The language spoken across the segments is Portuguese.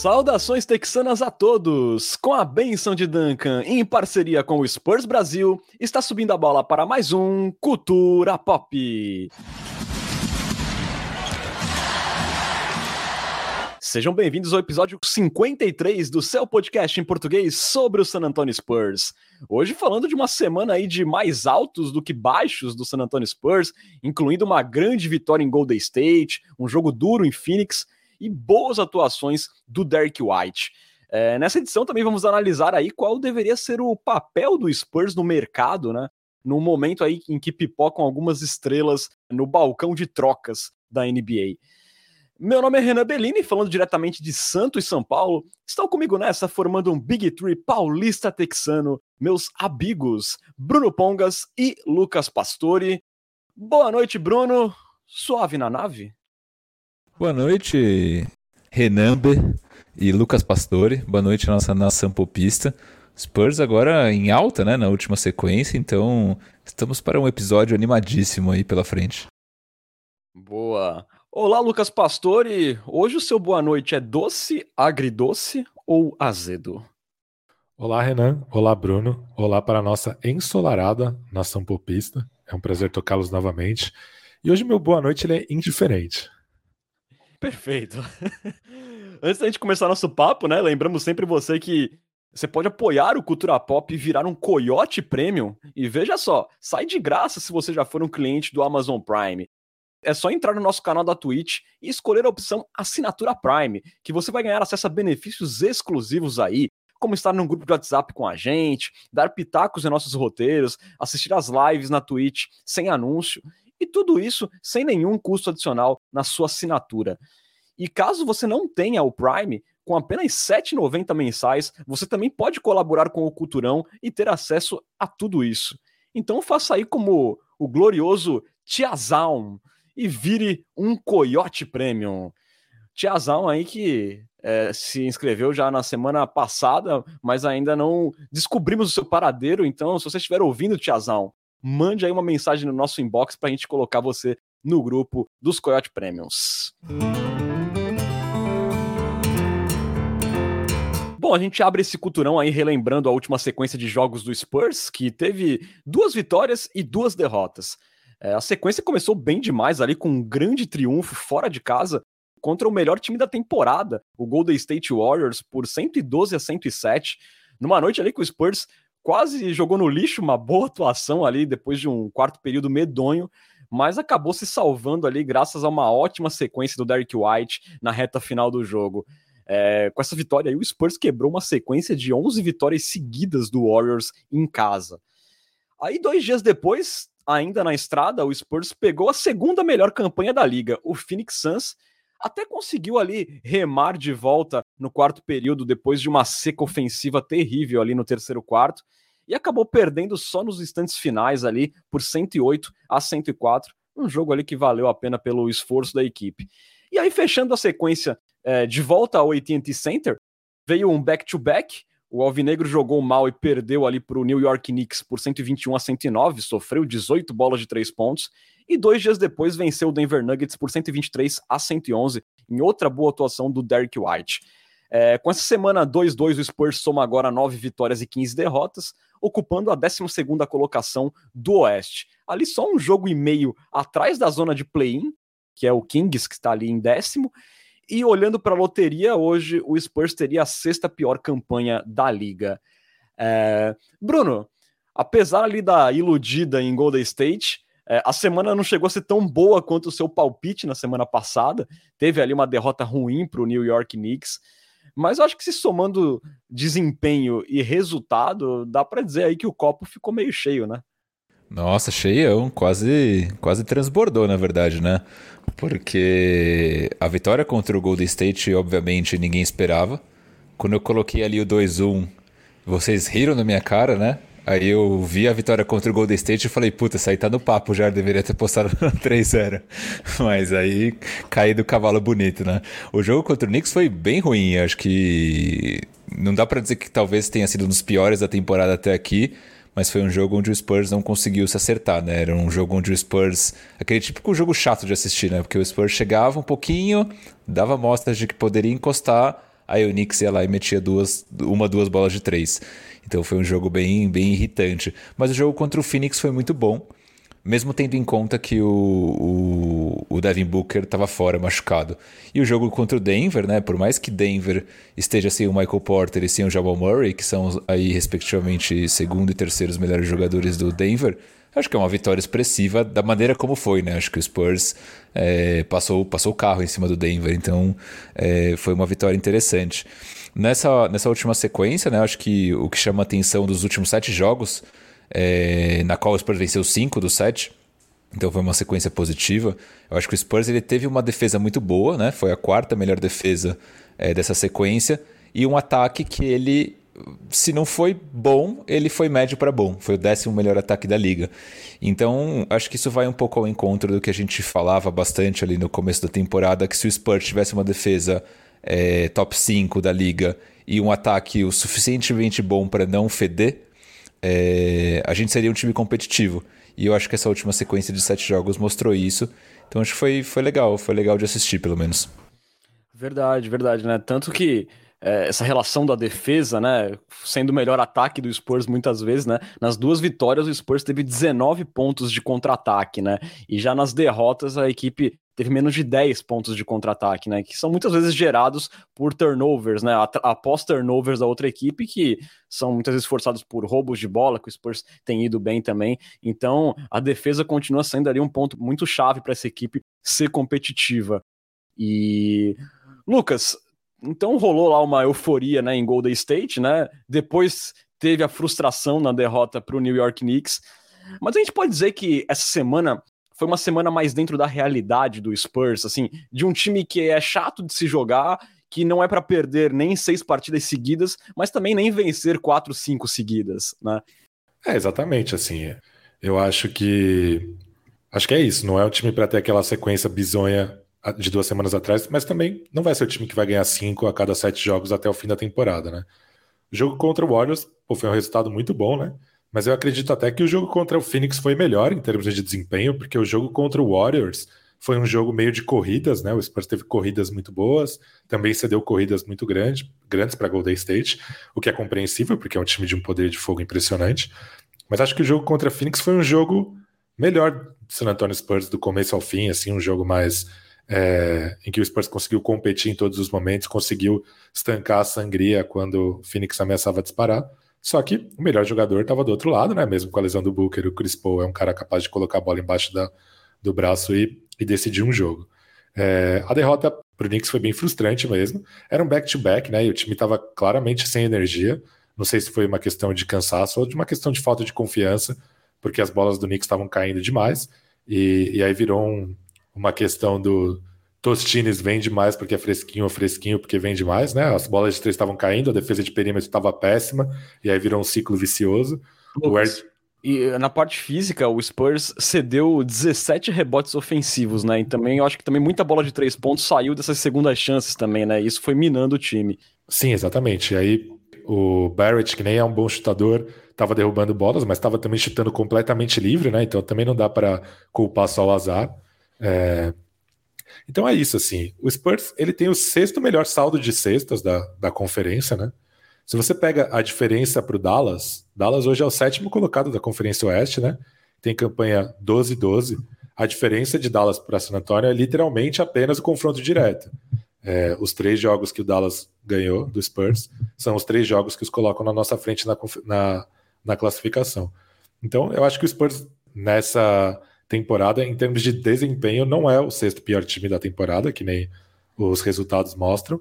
Saudações texanas a todos! Com a benção de Duncan, em parceria com o Spurs Brasil, está subindo a bola para mais um Cultura Pop. Sejam bem-vindos ao episódio 53 do seu podcast em português sobre o San Antonio Spurs. Hoje falando de uma semana aí de mais altos do que baixos do San Antonio Spurs, incluindo uma grande vitória em Golden State, um jogo duro em Phoenix e boas atuações do Derek White. É, nessa edição também vamos analisar aí qual deveria ser o papel do Spurs no mercado, né? No momento aí em que pipocam algumas estrelas no balcão de trocas da NBA. Meu nome é Renan Bellini, falando diretamente de Santos e São Paulo. Estão comigo nessa, formando um Big Three paulista texano, meus amigos Bruno Pongas e Lucas Pastore. Boa noite, Bruno. Suave na nave? Boa noite, Renambe e Lucas Pastore. Boa noite, nossa nação popista. Spurs agora em alta, né, na última sequência, então estamos para um episódio animadíssimo aí pela frente. Boa. Olá, Lucas Pastore. Hoje o seu boa noite é doce, agridoce ou azedo? Olá, Renan. Olá, Bruno. Olá para a nossa ensolarada nação popista. É um prazer tocá-los novamente. E hoje meu boa noite ele é indiferente. Perfeito. Antes da gente começar nosso papo, né? Lembramos sempre você que você pode apoiar o Cultura Pop e virar um Coyote Premium. E veja só, sai de graça se você já for um cliente do Amazon Prime. É só entrar no nosso canal da Twitch e escolher a opção Assinatura Prime, que você vai ganhar acesso a benefícios exclusivos aí, como estar num grupo de WhatsApp com a gente, dar pitacos em nossos roteiros, assistir às lives na Twitch sem anúncio e tudo isso sem nenhum custo adicional na sua assinatura. E caso você não tenha o Prime, com apenas R$ 7,90 mensais, você também pode colaborar com o Culturão e ter acesso a tudo isso. Então faça aí como o glorioso Tiazão e vire um Coyote Premium. Tiazão aí que é, se inscreveu já na semana passada, mas ainda não descobrimos o seu paradeiro. Então, se você estiver ouvindo, Tiazão, mande aí uma mensagem no nosso inbox para a gente colocar você no grupo dos Coyote Premiums. Bom, a gente abre esse culturão aí relembrando a última sequência de jogos do Spurs, que teve duas vitórias e duas derrotas. É, a sequência começou bem demais ali, com um grande triunfo fora de casa contra o melhor time da temporada, o Golden State Warriors, por 112 a 107. Numa noite ali que o Spurs quase jogou no lixo uma boa atuação ali depois de um quarto período medonho, mas acabou se salvando ali graças a uma ótima sequência do Derek White na reta final do jogo. É, com essa vitória aí, o Spurs quebrou uma sequência de 11 vitórias seguidas do Warriors em casa. Aí, dois dias depois, ainda na estrada, o Spurs pegou a segunda melhor campanha da liga, o Phoenix Suns, até conseguiu ali remar de volta no quarto período depois de uma seca ofensiva terrível ali no terceiro quarto e acabou perdendo só nos instantes finais ali por 108 a 104, um jogo ali que valeu a pena pelo esforço da equipe. E aí fechando a sequência é, de volta ao AT&T Center, veio um back-to-back, o Alvinegro jogou mal e perdeu ali para o New York Knicks por 121 a 109, sofreu 18 bolas de três pontos e dois dias depois venceu o Denver Nuggets por 123 a 111, em outra boa atuação do Derek White. É, com essa semana 2-2, o Spurs soma agora 9 vitórias e 15 derrotas, ocupando a 12 colocação do Oeste. Ali só um jogo e meio atrás da zona de play-in, que é o Kings, que está ali em décimo. E olhando para a loteria, hoje o Spurs teria a sexta pior campanha da liga. É... Bruno, apesar ali da iludida em Golden State, é, a semana não chegou a ser tão boa quanto o seu palpite na semana passada. Teve ali uma derrota ruim para o New York Knicks. Mas eu acho que se somando desempenho e resultado, dá para dizer aí que o copo ficou meio cheio, né? Nossa, cheião, quase, quase transbordou, na verdade, né? Porque a vitória contra o Golden State, obviamente, ninguém esperava. Quando eu coloquei ali o 2-1, vocês riram na minha cara, né? Aí eu vi a vitória contra o Golden State e falei, puta, isso aí tá no papo já, deveria ter postado no 3-0. Mas aí caí do cavalo bonito, né? O jogo contra o Knicks foi bem ruim, acho que não dá para dizer que talvez tenha sido um dos piores da temporada até aqui, mas foi um jogo onde o Spurs não conseguiu se acertar, né? Era um jogo onde o Spurs. aquele típico jogo chato de assistir, né? Porque o Spurs chegava um pouquinho, dava mostras de que poderia encostar, aí o Knicks ia lá e metia duas, uma, duas bolas de três. Então foi um jogo bem, bem irritante. Mas o jogo contra o Phoenix foi muito bom mesmo tendo em conta que o, o, o Devin Booker estava fora, machucado. E o jogo contra o Denver, né? Por mais que Denver esteja sem o Michael Porter e sem o Jamal Murray, que são aí respectivamente segundo e terceiros melhores jogadores do Denver, acho que é uma vitória expressiva da maneira como foi, né? Acho que o Spurs é, passou, passou o carro em cima do Denver, então é, foi uma vitória interessante. Nessa, nessa última sequência, né? Acho que o que chama a atenção dos últimos sete jogos é, na qual o Spurs venceu 5 dos 7. Então foi uma sequência positiva. Eu acho que o Spurs ele teve uma defesa muito boa, né? Foi a quarta melhor defesa é, dessa sequência. E um ataque que ele, se não foi bom, ele foi médio para bom. Foi o décimo melhor ataque da liga. Então acho que isso vai um pouco ao encontro do que a gente falava bastante ali no começo da temporada: que se o Spurs tivesse uma defesa é, top 5 da liga e um ataque o suficientemente bom para não feder é, a gente seria um time competitivo. E eu acho que essa última sequência de sete jogos mostrou isso. Então acho que foi, foi legal, foi legal de assistir, pelo menos. Verdade, verdade, né? Tanto que é, essa relação da defesa, né, sendo o melhor ataque do Spurs muitas vezes, né, nas duas vitórias o Spurs teve 19 pontos de contra-ataque, né, e já nas derrotas a equipe teve menos de 10 pontos de contra-ataque, né? Que são muitas vezes gerados por turnovers, né? Após turnovers da outra equipe, que são muitas vezes forçados por roubos de bola, que o Spurs tem ido bem também. Então, a defesa continua sendo ali um ponto muito chave para essa equipe ser competitiva. E. Lucas, então rolou lá uma euforia né, em Golden State, né? Depois teve a frustração na derrota para o New York Knicks. Mas a gente pode dizer que essa semana foi uma semana mais dentro da realidade do Spurs, assim, de um time que é chato de se jogar, que não é para perder nem seis partidas seguidas, mas também nem vencer quatro, cinco seguidas, né? É, exatamente, assim. Eu acho que. Acho que é isso. Não é um time para ter aquela sequência bizonha de duas semanas atrás, mas também não vai ser o time que vai ganhar cinco a cada sete jogos até o fim da temporada, né? O jogo contra o Warriors pô, foi um resultado muito bom, né? Mas eu acredito até que o jogo contra o Phoenix foi melhor em termos de desempenho, porque o jogo contra o Warriors foi um jogo meio de corridas, né? O Spurs teve corridas muito boas, também cedeu corridas muito grande, grandes para Golden State, o que é compreensível, porque é um time de um poder de fogo impressionante. Mas acho que o jogo contra o Phoenix foi um jogo melhor do San Antonio Spurs do começo ao fim, assim, um jogo mais é, em que o Spurs conseguiu competir em todos os momentos, conseguiu estancar a sangria quando o Phoenix ameaçava disparar. Só que o melhor jogador estava do outro lado, né? Mesmo com a lesão do Booker, o Chris Paul é um cara capaz de colocar a bola embaixo da, do braço e, e decidir um jogo. É, a derrota para o Knicks foi bem frustrante mesmo. Era um back-to-back, -back, né? E o time estava claramente sem energia. Não sei se foi uma questão de cansaço ou de uma questão de falta de confiança, porque as bolas do Knicks estavam caindo demais. E, e aí virou um, uma questão do, Tostines vende mais porque é fresquinho ou fresquinho porque vende mais, né? As bolas de três estavam caindo, a defesa de perímetro estava péssima, e aí virou um ciclo vicioso. E na parte física, o Spurs cedeu 17 rebotes ofensivos, né? E também eu acho que também muita bola de três pontos saiu dessas segundas chances também, né? Isso foi minando o time. Sim, exatamente. E aí o Barrett, que nem é um bom chutador, estava derrubando bolas, mas estava também chutando completamente livre, né? Então também não dá para culpar só o azar. É... Então é isso, assim. O Spurs ele tem o sexto melhor saldo de cestas da, da conferência, né? Se você pega a diferença para o Dallas, Dallas hoje é o sétimo colocado da Conferência Oeste, né? Tem campanha 12-12. A diferença de Dallas para San Antonio é literalmente apenas o confronto direto. É, os três jogos que o Dallas ganhou do Spurs são os três jogos que os colocam na nossa frente na, na, na classificação. Então, eu acho que o Spurs, nessa temporada, em termos de desempenho, não é o sexto pior time da temporada, que nem os resultados mostram.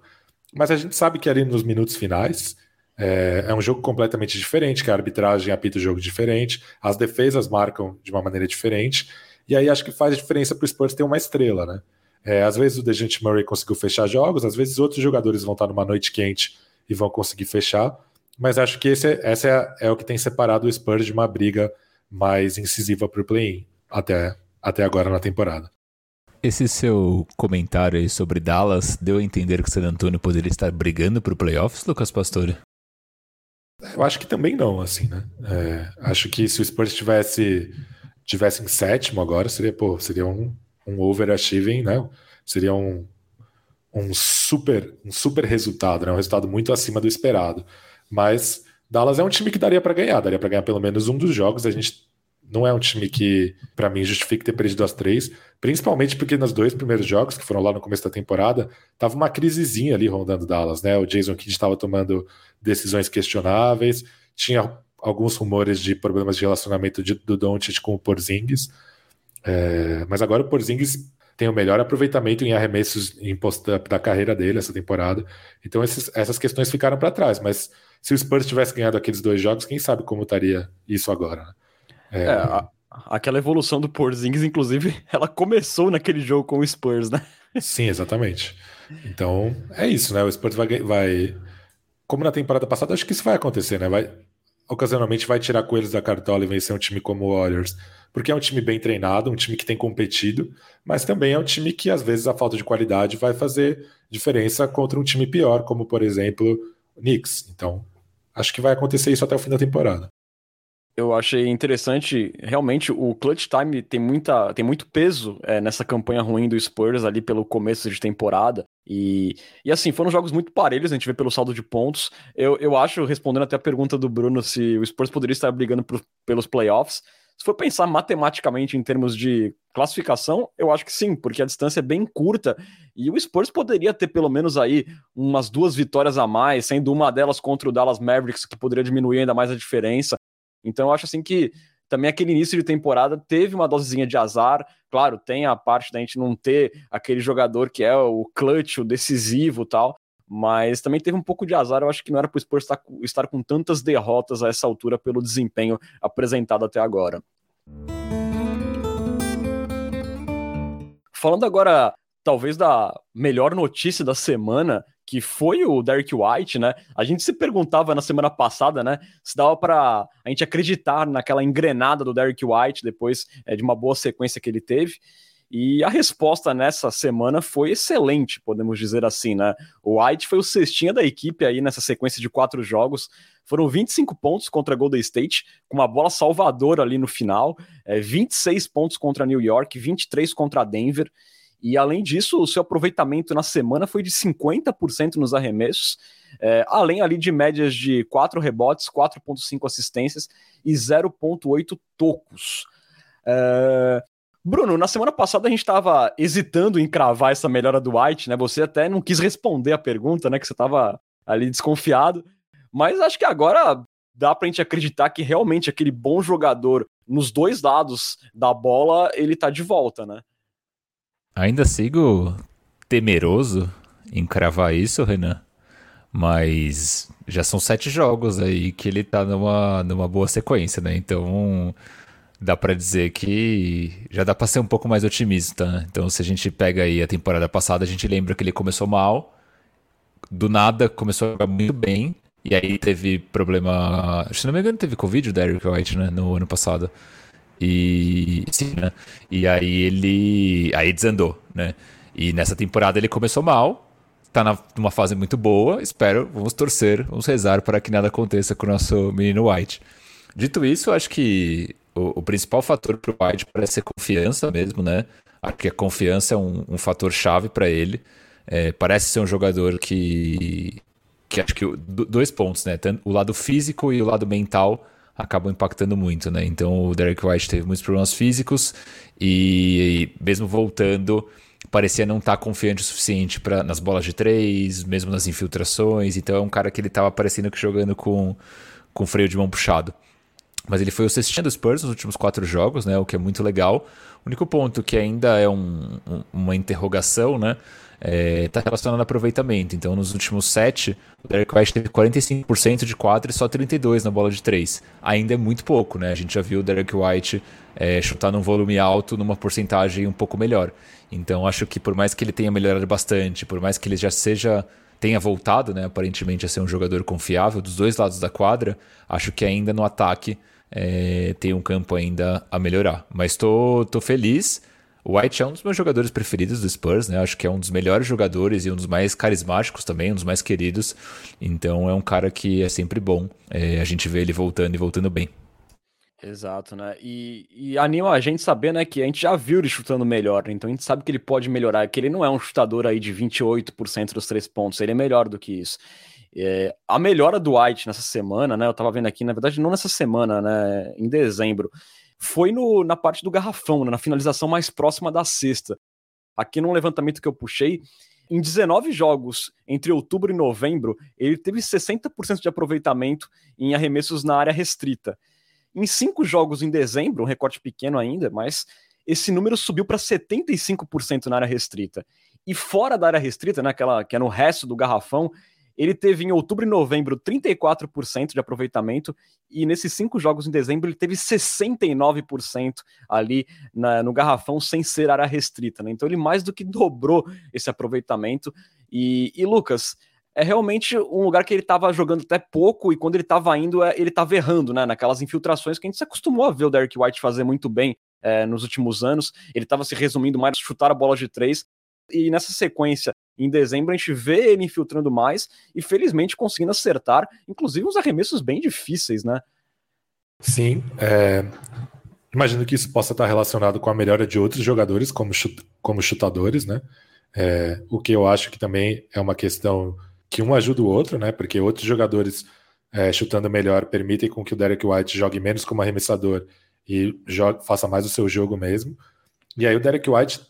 Mas a gente sabe que ali nos minutos finais é, é um jogo completamente diferente, que a arbitragem apita o jogo diferente, as defesas marcam de uma maneira diferente, e aí acho que faz diferença para o Spurs ter uma estrela, né? É, às vezes o Dejante Murray conseguiu fechar jogos, às vezes outros jogadores vão estar numa noite quente e vão conseguir fechar, mas acho que esse, é, essa é, é o que tem separado o Spurs de uma briga mais incisiva para o play-in até, até agora na temporada. Esse seu comentário aí sobre Dallas deu a entender que o San Antonio poderia estar brigando para o playoffs, Lucas Pastore? Eu acho que também não, assim, né? É, acho que se o Spurs tivesse, tivesse em sétimo agora, seria, pô, seria um, um overachieving, né? Seria um, um super, um super resultado, né? um resultado muito acima do esperado. Mas Dallas é um time que daria para ganhar, daria para ganhar pelo menos um dos jogos. A gente não é um time que, para mim, justifique ter perdido as três, principalmente porque nos dois primeiros jogos, que foram lá no começo da temporada, tava uma crisezinha ali rondando Dallas, né? O Jason Kidd estava tomando decisões questionáveis, tinha alguns rumores de problemas de relacionamento de, do Doncic com o Porzingis, é, mas agora o Porzingis tem o melhor aproveitamento em arremessos em post-up da carreira dele essa temporada, então esses, essas questões ficaram para trás, mas se o Spurs tivesse ganhado aqueles dois jogos, quem sabe como estaria isso agora, né? É, é a, aquela evolução do Porzingis, inclusive, ela começou naquele jogo com o Spurs, né? Sim, exatamente. Então, é isso, né? O Spurs vai, vai. Como na temporada passada, acho que isso vai acontecer, né? Vai, ocasionalmente vai tirar coelhos da cartola e vencer um time como o Warriors, porque é um time bem treinado, um time que tem competido, mas também é um time que, às vezes, a falta de qualidade vai fazer diferença contra um time pior, como, por exemplo, o Knicks. Então, acho que vai acontecer isso até o fim da temporada eu achei interessante, realmente o clutch time tem, muita, tem muito peso é, nessa campanha ruim do Spurs ali pelo começo de temporada. E, e assim, foram jogos muito parelhos, a gente vê pelo saldo de pontos. Eu, eu acho, respondendo até a pergunta do Bruno, se o Spurs poderia estar brigando pelos playoffs. Se for pensar matematicamente em termos de classificação, eu acho que sim, porque a distância é bem curta e o Spurs poderia ter pelo menos aí umas duas vitórias a mais, sendo uma delas contra o Dallas Mavericks, que poderia diminuir ainda mais a diferença. Então eu acho assim que também aquele início de temporada teve uma dosezinha de azar. Claro, tem a parte da gente não ter aquele jogador que é o clutch, o decisivo tal, mas também teve um pouco de azar. Eu acho que não era para o Spurs estar, estar com tantas derrotas a essa altura pelo desempenho apresentado até agora. Falando agora, talvez da melhor notícia da semana, que foi o Derek White, né? A gente se perguntava na semana passada, né? Se dava para a gente acreditar naquela engrenada do Derek White depois é, de uma boa sequência que ele teve. E a resposta nessa semana foi excelente, podemos dizer assim, né? O White foi o cestinha da equipe aí nessa sequência de quatro jogos. Foram 25 pontos contra Golden State, com uma bola salvadora ali no final, é, 26 pontos contra New York, 23 contra Denver. E além disso, o seu aproveitamento na semana foi de 50% nos arremessos, é, além ali de médias de 4 rebotes, 4,5 assistências e 0,8 tocos. É... Bruno, na semana passada a gente estava hesitando em cravar essa melhora do White, né? Você até não quis responder a pergunta, né? Que você estava ali desconfiado. Mas acho que agora dá pra gente acreditar que realmente aquele bom jogador nos dois lados da bola, ele tá de volta, né? Ainda sigo temeroso em cravar isso, Renan. Mas já são sete jogos aí que ele tá numa, numa boa sequência, né? Então dá para dizer que já dá para ser um pouco mais otimista. Né? Então se a gente pega aí a temporada passada, a gente lembra que ele começou mal, do nada começou a jogar muito bem, e aí teve problema. Se não me engano, teve Covid o Derek White, né? No ano passado. E sim, né? E aí ele aí desandou, né? E nessa temporada ele começou mal, tá na, numa fase muito boa, espero, vamos torcer, vamos rezar para que nada aconteça com o nosso menino White. Dito isso, acho que o, o principal fator para o White parece ser confiança mesmo, né? Acho que a confiança é um, um fator chave para ele. É, parece ser um jogador que, que acho que dois pontos, né? O lado físico e o lado mental acabam impactando muito, né? Então o Derek White teve muitos problemas físicos e, e mesmo voltando parecia não estar tá confiante o suficiente para nas bolas de três, mesmo nas infiltrações. Então é um cara que ele estava parecendo que jogando com com freio de mão puxado. Mas ele foi o cestinha dos Spurs nos últimos quatro jogos, né? O que é muito legal. O único ponto que ainda é um, um, uma interrogação, né? Está é, tá relacionado ao aproveitamento. Então, nos últimos sete, o Derek White teve 45% de quadra e só 32% na bola de três. Ainda é muito pouco, né? A gente já viu o Derek White é, chutar num volume alto numa porcentagem um pouco melhor. Então, acho que por mais que ele tenha melhorado bastante, por mais que ele já seja tenha voltado, né, aparentemente a ser um jogador confiável dos dois lados da quadra, acho que ainda no ataque é, tem um campo ainda a melhorar. Mas estou tô, tô feliz. O White é um dos meus jogadores preferidos do Spurs, né? Acho que é um dos melhores jogadores e um dos mais carismáticos também, um dos mais queridos. Então é um cara que é sempre bom é, a gente ver ele voltando e voltando bem. Exato, né? E, e, anima a gente saber, né, que a gente já viu ele chutando melhor, né? então a gente sabe que ele pode melhorar, que ele não é um chutador aí de 28% dos três pontos, ele é melhor do que isso. É, a melhora do White nessa semana, né? Eu tava vendo aqui, na verdade, não nessa semana, né? Em dezembro, foi no, na parte do garrafão, né, na finalização mais próxima da cesta. Aqui no levantamento que eu puxei, em 19 jogos entre outubro e novembro, ele teve 60% de aproveitamento em arremessos na área restrita. Em cinco jogos em dezembro, um recorte pequeno ainda, mas esse número subiu para 75% na área restrita. E fora da área restrita, né, aquela que é no resto do garrafão, ele teve em outubro e novembro 34% de aproveitamento, e nesses cinco jogos em dezembro ele teve 69% ali na, no garrafão sem ser área restrita. Né? Então ele mais do que dobrou esse aproveitamento. E, e Lucas, é realmente um lugar que ele estava jogando até pouco e quando ele estava indo, é, ele estava errando, né? Naquelas infiltrações que a gente se acostumou a ver o Derek White fazer muito bem é, nos últimos anos. Ele estava se resumindo mais chutar a bola de três. E nessa sequência, em dezembro, a gente vê ele infiltrando mais e felizmente conseguindo acertar, inclusive uns arremessos bem difíceis, né? Sim, é... imagino que isso possa estar relacionado com a melhora de outros jogadores como, chut... como chutadores, né? É... O que eu acho que também é uma questão que um ajuda o outro, né? Porque outros jogadores é, chutando melhor permitem com que o Derek White jogue menos como arremessador e faça mais o seu jogo mesmo. E aí o Derek White,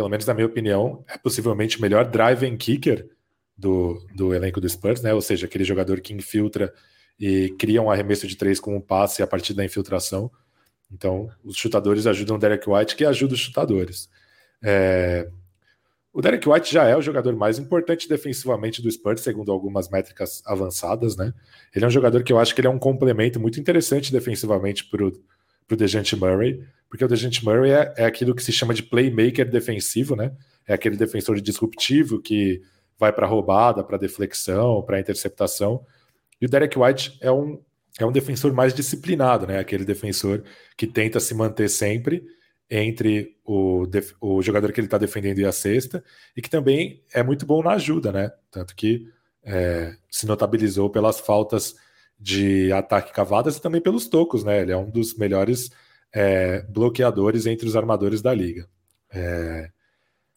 pelo menos na minha opinião, é possivelmente o melhor drive and kicker do, do elenco do Spurs, né? Ou seja, aquele jogador que infiltra e cria um arremesso de três com um passe a partir da infiltração. Então, os chutadores ajudam o Derek White, que ajuda os chutadores. É, o Derek White já é o jogador mais importante defensivamente do Spurs, segundo algumas métricas avançadas, né? Ele é um jogador que eu acho que ele é um complemento muito interessante defensivamente para o Dejante Murray, porque o Dejante Murray é, é aquilo que se chama de playmaker defensivo, né? É aquele defensor disruptivo que vai para roubada, para deflexão, para interceptação. E o Derek White é um, é um defensor mais disciplinado, né? Aquele defensor que tenta se manter sempre entre o, o jogador que ele está defendendo e a cesta, e que também é muito bom na ajuda, né? Tanto que é, se notabilizou pelas faltas de ataque cavadas e também pelos tocos, né? Ele é um dos melhores é, bloqueadores entre os armadores da liga. É,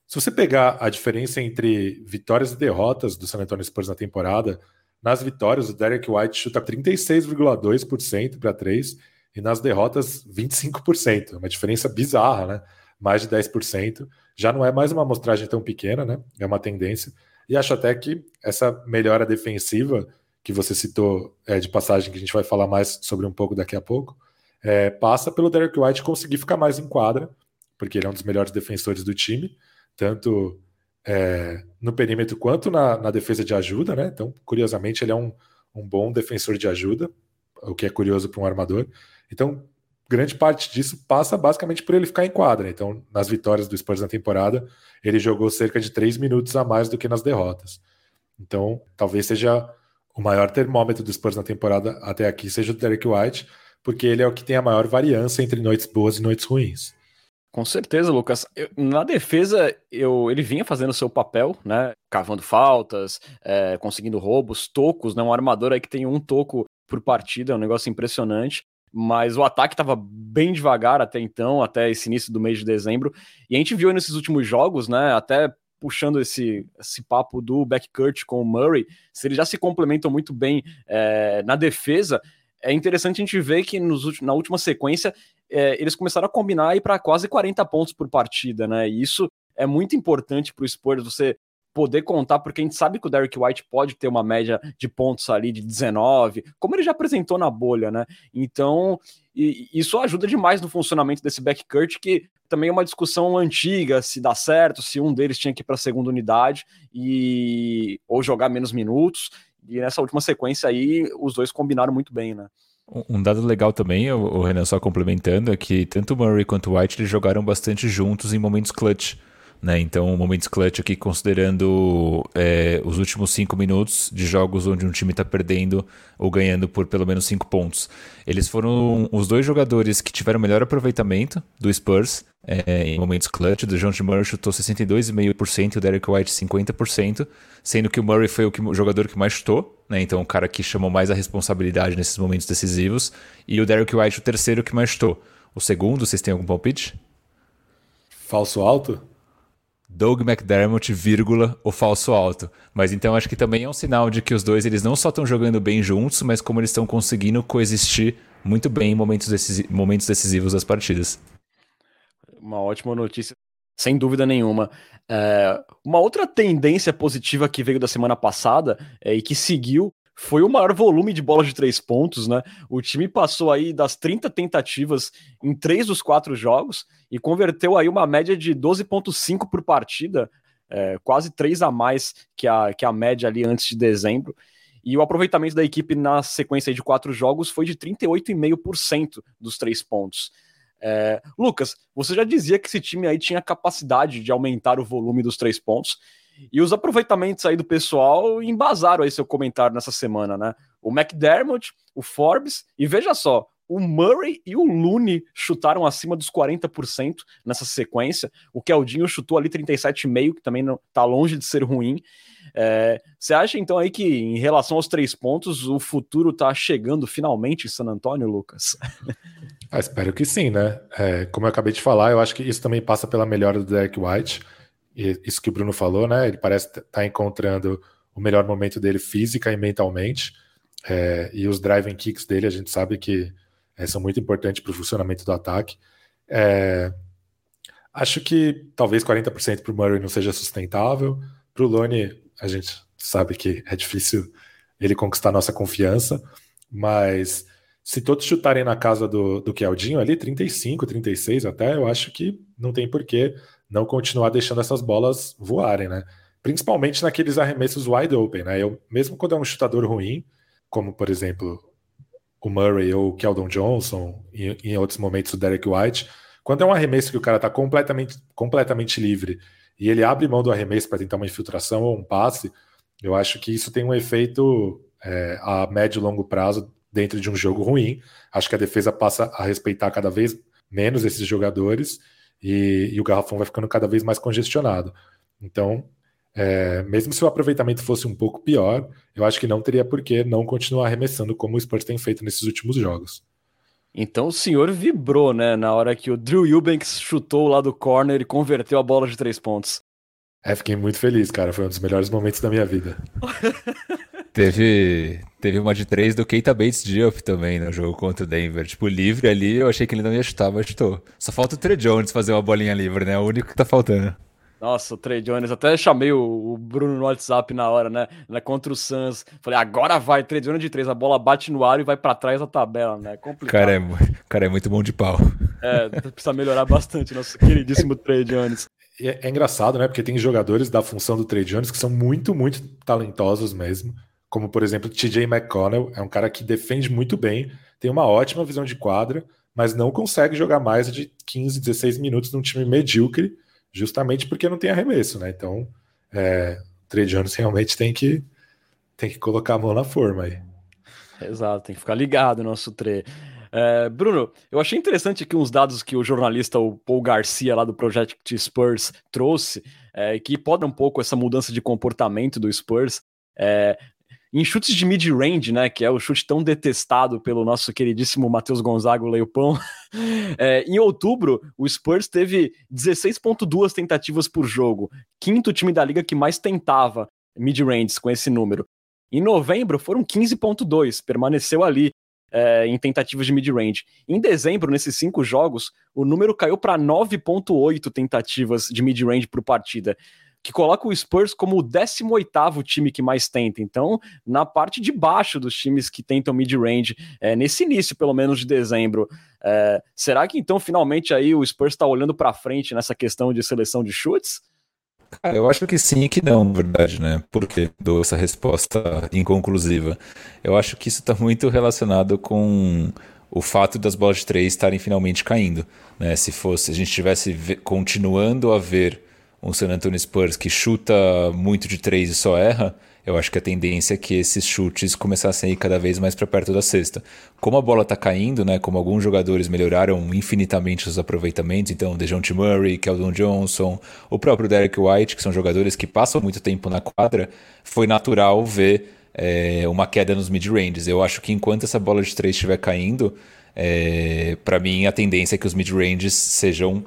se você pegar a diferença entre vitórias e derrotas do San Antonio Spurs na temporada, nas vitórias o Derek White chuta 36,2% para 3 e nas derrotas 25%, uma diferença bizarra, né? Mais de 10%. Já não é mais uma amostragem tão pequena, né? É uma tendência. E acho até que essa melhora defensiva que você citou é, de passagem, que a gente vai falar mais sobre um pouco daqui a pouco, é, passa pelo Derek White conseguir ficar mais em quadra, porque ele é um dos melhores defensores do time, tanto é, no perímetro quanto na, na, defesa de ajuda, né? Então, curiosamente, ele é um, um bom defensor de ajuda, o que é curioso para um armador. Então, grande parte disso passa basicamente por ele ficar em quadra. Então, nas vitórias do Spurs na temporada, ele jogou cerca de três minutos a mais do que nas derrotas. Então, talvez seja o maior termômetro do Spurs na temporada até aqui seja o Derek White, porque ele é o que tem a maior variância entre noites boas e noites ruins. Com certeza, Lucas. Eu, na defesa, eu, ele vinha fazendo o seu papel, né? Cavando faltas, é, conseguindo roubos, tocos, né? Um armador aí que tem um toco por partida, é um negócio impressionante mas o ataque estava bem devagar até então, até esse início do mês de dezembro. E a gente viu nesses últimos jogos, né, até puxando esse, esse papo do backcourt com o Murray, se eles já se complementam muito bem é, na defesa, é interessante a gente ver que nos, na última sequência é, eles começaram a combinar e para quase 40 pontos por partida, né? E isso é muito importante para o Spurs, você poder contar, porque a gente sabe que o Derek White pode ter uma média de pontos ali de 19, como ele já apresentou na bolha, né? Então, e, isso ajuda demais no funcionamento desse backcourt, que também é uma discussão antiga, se dá certo, se um deles tinha que ir para a segunda unidade e ou jogar menos minutos. E nessa última sequência aí, os dois combinaram muito bem, né? Um dado legal também, o Renan só complementando, é que tanto o Murray quanto o White eles jogaram bastante juntos em momentos clutch Né? Então, momentos clutch aqui considerando é, os últimos cinco minutos de jogos onde um time está perdendo ou ganhando por pelo menos cinco pontos. Eles foram os dois jogadores que tiveram melhor aproveitamento do Spurs é, em momentos clutch. O John Murray chutou 62,5% e o Derek White 50%, sendo que o Murray foi o, que, o jogador que mais chutou, né? então o cara que chamou mais a responsabilidade nesses momentos decisivos, e o Derek White o terceiro que mais chutou. O segundo, vocês têm algum palpite? Falso alto? Doug McDermott, vírgula, o falso alto. Mas então acho que também é um sinal de que os dois eles não só estão jogando bem juntos, mas como eles estão conseguindo coexistir muito bem em momentos, decisi momentos decisivos das partidas. Uma ótima notícia, sem dúvida nenhuma. É, uma outra tendência positiva que veio da semana passada é, e que seguiu foi o maior volume de bolas de três pontos, né? O time passou aí das 30 tentativas em três dos quatro jogos e converteu aí uma média de 12,5 por partida, é, quase três a mais que a, que a média ali antes de dezembro. E o aproveitamento da equipe na sequência de quatro jogos foi de 38,5% dos três pontos. É, Lucas, você já dizia que esse time aí tinha capacidade de aumentar o volume dos três pontos. E os aproveitamentos aí do pessoal embasaram aí seu comentário nessa semana, né? O McDermott, o Forbes, e veja só, o Murray e o Looney chutaram acima dos 40% nessa sequência. O Keldinho chutou ali 37,5%, que também não tá longe de ser ruim. É, você acha então aí que, em relação aos três pontos, o futuro tá chegando finalmente em San Antônio, Lucas? Ah, espero que sim, né? É, como eu acabei de falar, eu acho que isso também passa pela melhora do Derek White isso que o Bruno falou, né? Ele parece estar tá encontrando o melhor momento dele física e mentalmente. É, e os driving kicks dele, a gente sabe que é, são muito importantes para o funcionamento do ataque. É, acho que talvez 40% para o Murray não seja sustentável. Para o Lone, a gente sabe que é difícil ele conquistar nossa confiança, mas se todos chutarem na casa do, do Keldinho ali, 35, 36 até, eu acho que não tem porquê não continuar deixando essas bolas voarem, né? Principalmente naqueles arremessos wide open, né? Eu, mesmo quando é um chutador ruim, como por exemplo o Murray ou o Keldon Johnson, e em outros momentos o Derek White, quando é um arremesso que o cara está completamente, completamente livre e ele abre mão do arremesso para tentar uma infiltração ou um passe, eu acho que isso tem um efeito é, a médio e longo prazo dentro de um jogo ruim. Acho que a defesa passa a respeitar cada vez menos esses jogadores e, e o garrafão vai ficando cada vez mais congestionado. Então, é, mesmo se o aproveitamento fosse um pouco pior, eu acho que não teria por que não continuar arremessando como o Spurs tem feito nesses últimos jogos. Então o senhor vibrou, né, na hora que o Drew Eubanks chutou lá do corner e converteu a bola de três pontos. É, fiquei muito feliz, cara. Foi um dos melhores momentos da minha vida. Teve, teve uma de três do Keita Bates Diop também no jogo contra o Denver. Tipo, livre ali, eu achei que ele não ia chutar, mas chutou. Só falta o Trey Jones fazer uma bolinha livre, né? É o único que tá faltando. Nossa, o Trey Jones, até chamei o, Bruno no WhatsApp na hora, né? né contra o Suns. Falei, agora vai, Trey Jones de três, a bola bate no ar e vai para trás da tabela, né? É complicado. Cara é, cara é muito bom de pau. É, precisa melhorar bastante, nosso queridíssimo Trey Jones. É, é engraçado, né? Porque tem jogadores da função do Trey Jones que são muito, muito talentosos mesmo como por exemplo TJ McConnell, é um cara que defende muito bem, tem uma ótima visão de quadra, mas não consegue jogar mais de 15, 16 minutos num time medíocre, justamente porque não tem arremesso, né? Então, é, o Trey Jones realmente tem que, tem que colocar a mão na forma aí. Exato, tem que ficar ligado no nosso Trey. É, Bruno, eu achei interessante aqui uns dados que o jornalista o Paul Garcia, lá do Project Spurs, trouxe, é, que podem um pouco essa mudança de comportamento do Spurs. É, em chutes de mid-range, né, que é o chute tão detestado pelo nosso queridíssimo Matheus Gonzaga, o Leopão, é, em outubro, o Spurs teve 16,2 tentativas por jogo, quinto time da liga que mais tentava mid-range com esse número. Em novembro, foram 15,2, permaneceu ali é, em tentativas de mid-range. Em dezembro, nesses cinco jogos, o número caiu para 9,8 tentativas de mid-range por partida que coloca o Spurs como o 18º time que mais tenta. Então, na parte de baixo dos times que tentam mid-range, é, nesse início, pelo menos, de dezembro. É, será que, então, finalmente aí o Spurs está olhando para frente nessa questão de seleção de chutes? Cara, eu acho que sim e que não, na verdade, né? Por que dou essa resposta inconclusiva? Eu acho que isso está muito relacionado com o fato das bolas de três estarem finalmente caindo. Né? Se fosse, a gente estivesse continuando a ver um San Antonio Spurs que chuta muito de três e só erra, eu acho que a tendência é que esses chutes começassem a ir cada vez mais para perto da cesta. Como a bola está caindo, né, como alguns jogadores melhoraram infinitamente os aproveitamentos, então DeJounte Murray, Keldon Johnson, o próprio Derek White, que são jogadores que passam muito tempo na quadra, foi natural ver é, uma queda nos mid-ranges. Eu acho que enquanto essa bola de três estiver caindo, é, para mim a tendência é que os mid-ranges sejam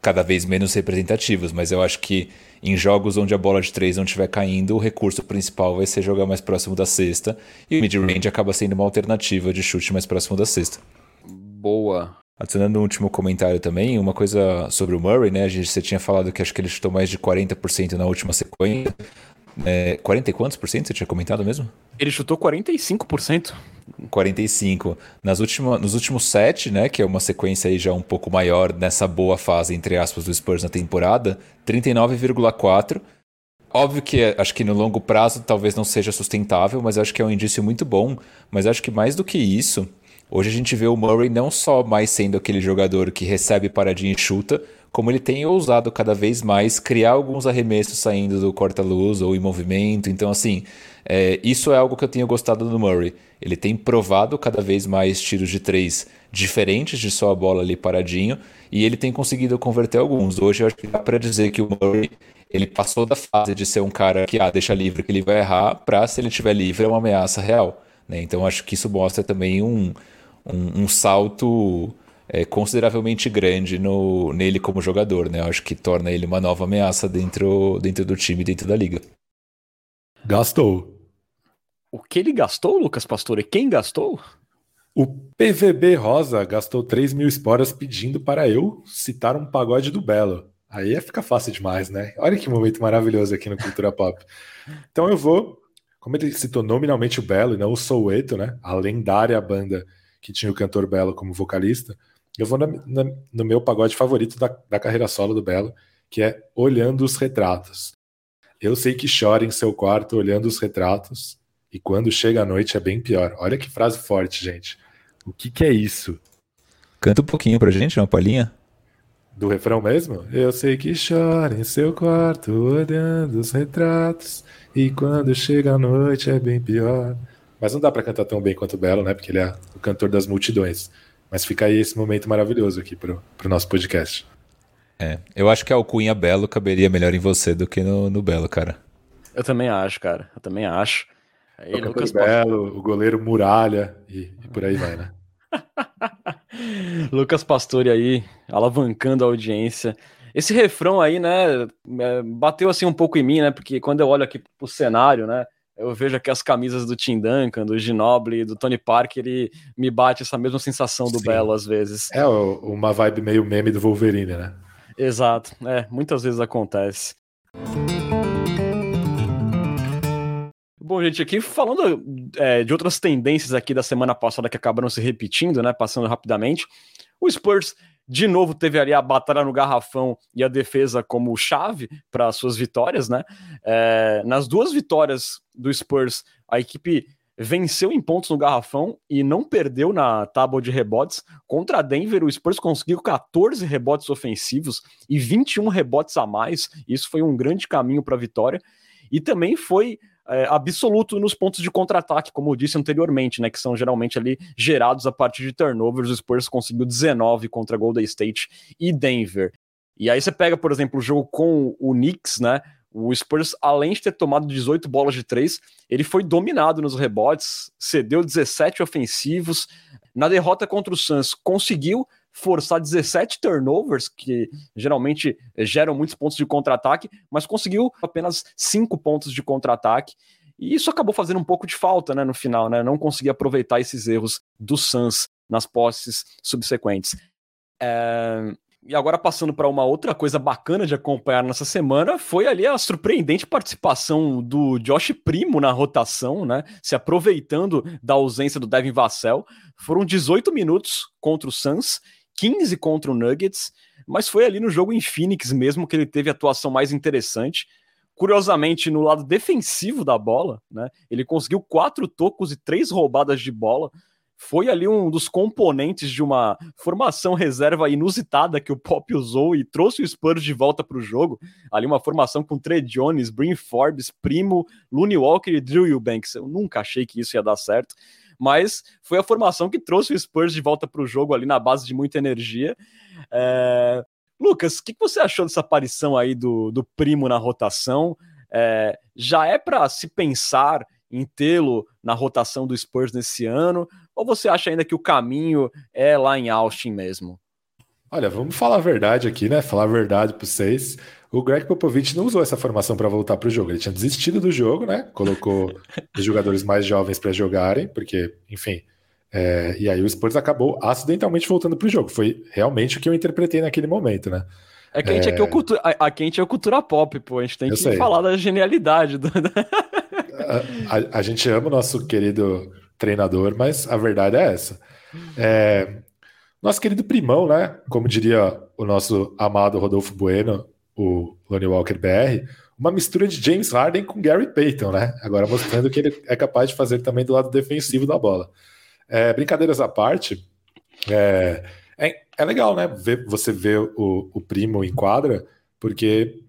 cada vez menos representativos, mas eu acho que em jogos onde a bola de três não estiver caindo, o recurso principal vai ser jogar mais próximo da cesta. E o mid-range acaba sendo uma alternativa de chute mais próximo da cesta. Boa. Adicionando um último comentário também, uma coisa sobre o Murray, né? A gente, você tinha falado que acho que ele chutou mais de 40% na última sequência. É, 40 e quantos por cento você tinha comentado mesmo? Ele chutou 45%. 45. Nas última, nos últimos sete, né, que é uma sequência aí já um pouco maior nessa boa fase, entre aspas, do Spurs na temporada, 39,4. Óbvio que acho que no longo prazo talvez não seja sustentável, mas acho que é um indício muito bom. Mas acho que mais do que isso, hoje a gente vê o Murray não só mais sendo aquele jogador que recebe paradinha e chuta, como ele tem ousado cada vez mais criar alguns arremessos saindo do corta-luz ou em movimento. Então, assim, é, isso é algo que eu tenho gostado do Murray. Ele tem provado cada vez mais tiros de três diferentes de só a bola ali paradinho e ele tem conseguido converter alguns. Hoje eu acho que dá para dizer que o Murray ele passou da fase de ser um cara que ah, deixa livre que ele vai errar para se ele estiver livre é uma ameaça real. Né? Então acho que isso mostra também um, um, um salto é, consideravelmente grande no, nele como jogador, né? Acho que torna ele uma nova ameaça dentro, dentro do time, dentro da liga. Gastou. O que ele gastou, Lucas Pastore? Quem gastou? O PVB Rosa gastou 3 mil esporas pedindo para eu citar um pagode do Belo. Aí ia ficar fácil demais, né? Olha que momento maravilhoso aqui no Cultura Pop. Então eu vou, como ele citou nominalmente o Belo e não o Soueto, né? A lendária banda que tinha o cantor Belo como vocalista, eu vou na, na, no meu pagode favorito da, da carreira solo do Belo, que é Olhando os Retratos. Eu sei que chora em seu quarto olhando os retratos, e quando chega a noite é bem pior. Olha que frase forte, gente. O que, que é isso? Canta um pouquinho pra gente, uma palhinha. Do refrão mesmo? Eu sei que chora em seu quarto olhando os retratos, e quando chega a noite é bem pior. Mas não dá para cantar tão bem quanto o Belo, né? Porque ele é o cantor das multidões. Mas fica aí esse momento maravilhoso aqui pro, pro nosso podcast. É, eu acho que a alcunha Belo caberia melhor em você do que no, no Belo, cara. Eu também acho, cara. Eu também acho. Aí, o Lucas Belo, o goleiro Muralha e, e por aí vai, né? Lucas Pastore aí, alavancando a audiência. Esse refrão aí, né, é, bateu assim um pouco em mim, né, porque quando eu olho aqui pro cenário, né, eu vejo aqui as camisas do Tim Duncan, do Ginoble, do Tony Parker, e me bate essa mesma sensação do Sim. Belo às vezes. É uma vibe meio meme do Wolverine, né? Exato, é, muitas vezes acontece. Bom, gente, aqui falando é, de outras tendências aqui da semana passada que acabaram se repetindo, né? Passando rapidamente. O Spurs de novo teve ali a batalha no garrafão e a defesa como chave para suas vitórias, né? É, nas duas vitórias do Spurs, a equipe venceu em pontos no garrafão e não perdeu na tábua de rebotes. Contra a Denver, o Spurs conseguiu 14 rebotes ofensivos e 21 rebotes a mais. Isso foi um grande caminho para a vitória. E também foi é, absoluto nos pontos de contra-ataque, como eu disse anteriormente, né, que são geralmente ali gerados a partir de turnovers. O Spurs conseguiu 19 contra Golden State e Denver. E aí você pega, por exemplo, o jogo com o Knicks, né? O Spurs, além de ter tomado 18 bolas de três, ele foi dominado nos rebotes, cedeu 17 ofensivos. Na derrota contra o Suns, conseguiu forçar 17 turnovers, que geralmente geram muitos pontos de contra-ataque, mas conseguiu apenas 5 pontos de contra-ataque. E isso acabou fazendo um pouco de falta né, no final, né? Não conseguir aproveitar esses erros do Suns nas posses subsequentes. É... E agora passando para uma outra coisa bacana de acompanhar nessa semana, foi ali a surpreendente participação do Josh Primo na rotação, né? Se aproveitando da ausência do Devin Vassell. Foram 18 minutos contra o Suns 15 contra o Nuggets, mas foi ali no jogo em Phoenix mesmo que ele teve a atuação mais interessante. Curiosamente, no lado defensivo da bola, né, ele conseguiu quatro tocos e três roubadas de bola. Foi ali um dos componentes de uma formação reserva inusitada que o Pop usou e trouxe o Spurs de volta para o jogo. Ali uma formação com Trey Jones, Brin Forbes, Primo, Looney Walker e Drew Eubanks. Eu nunca achei que isso ia dar certo, mas foi a formação que trouxe o Spurs de volta para o jogo ali na base de muita energia. É... Lucas, o que você achou dessa aparição aí do, do Primo na rotação? É... já é para se pensar em tê-lo na rotação do Spurs nesse ano? Ou você acha ainda que o caminho é lá em Austin mesmo? Olha, vamos falar a verdade aqui, né? Falar a verdade para vocês. O Greg Popovich não usou essa formação para voltar para o jogo. Ele tinha desistido do jogo, né? Colocou os jogadores mais jovens para jogarem, porque, enfim. É... e aí o Spurs acabou acidentalmente voltando para o jogo. Foi realmente o que eu interpretei naquele momento, né? É que a gente é... é cultura, a, a gente é cultura pop, pô. A gente tem eu que sei. falar da genialidade. Do... a, a, gente ama o nosso querido treinador, mas a verdade é essa. É, nosso querido primão, né? Como diria o nosso amado Rodolfo Bueno, o Lonnie Walker BR, uma mistura de James Harden com Gary Payton, né? Agora mostrando que ele é capaz de fazer também do lado defensivo da bola. É, brincadeiras à parte, é, é, é, legal, né? Ver, você ver o, o primo em quadra, porque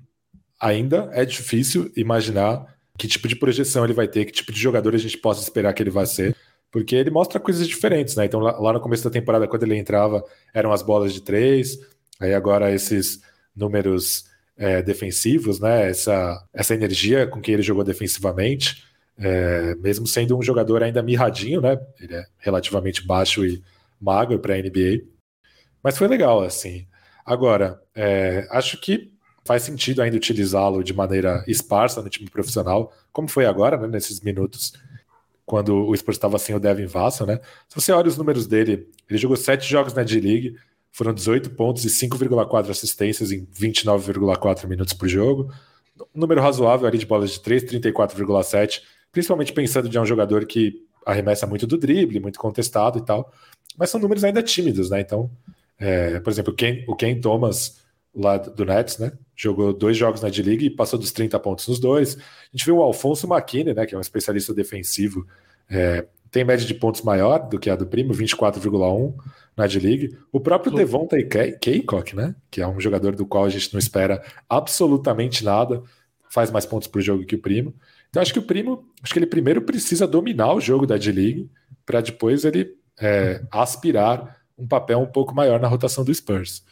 ainda é difícil imaginar que tipo de projeção ele vai ter, que tipo de jogador a gente possa esperar que ele vai ser, porque ele mostra coisas diferentes, né? Então, lá, lá no começo da temporada, quando ele entrava, eram as bolas de três, aí agora esses números é, defensivos, né? Essa, essa energia com que ele jogou defensivamente, é, mesmo sendo um jogador ainda mirradinho, né? Ele é relativamente baixo e magro para a NBA, mas foi legal, assim. Agora, é, acho que faz sentido ainda utilizá-lo de maneira esparsa no time profissional, como foi agora, né, nesses minutos, quando o Spurs estava sem o Devin Vassell, né? Se você olha os números dele, ele jogou sete jogos na D-League, foram 18 pontos e 5,4 assistências em 29,4 minutos por jogo. número razoável ali de bolas de 3, 34,7, principalmente pensando de um jogador que arremessa muito do drible, muito contestado e tal. Mas são números ainda tímidos, né? Então, é, por exemplo, o Ken, o Ken Thomas lá do Nets, né? Jogou dois jogos na D-League e passou dos 30 pontos nos dois. A gente viu o Alfonso McKinney, né? Que é um especialista defensivo, é, tem média de pontos maior do que a do primo, 24,1 na D-League. O próprio Devonta Kaycock, né? Que é um jogador do qual a gente não espera absolutamente nada, faz mais pontos por jogo que o primo. Então acho que o primo, acho que ele primeiro precisa dominar o jogo da D-League para depois ele é, aspirar um papel um pouco maior na rotação do Spurs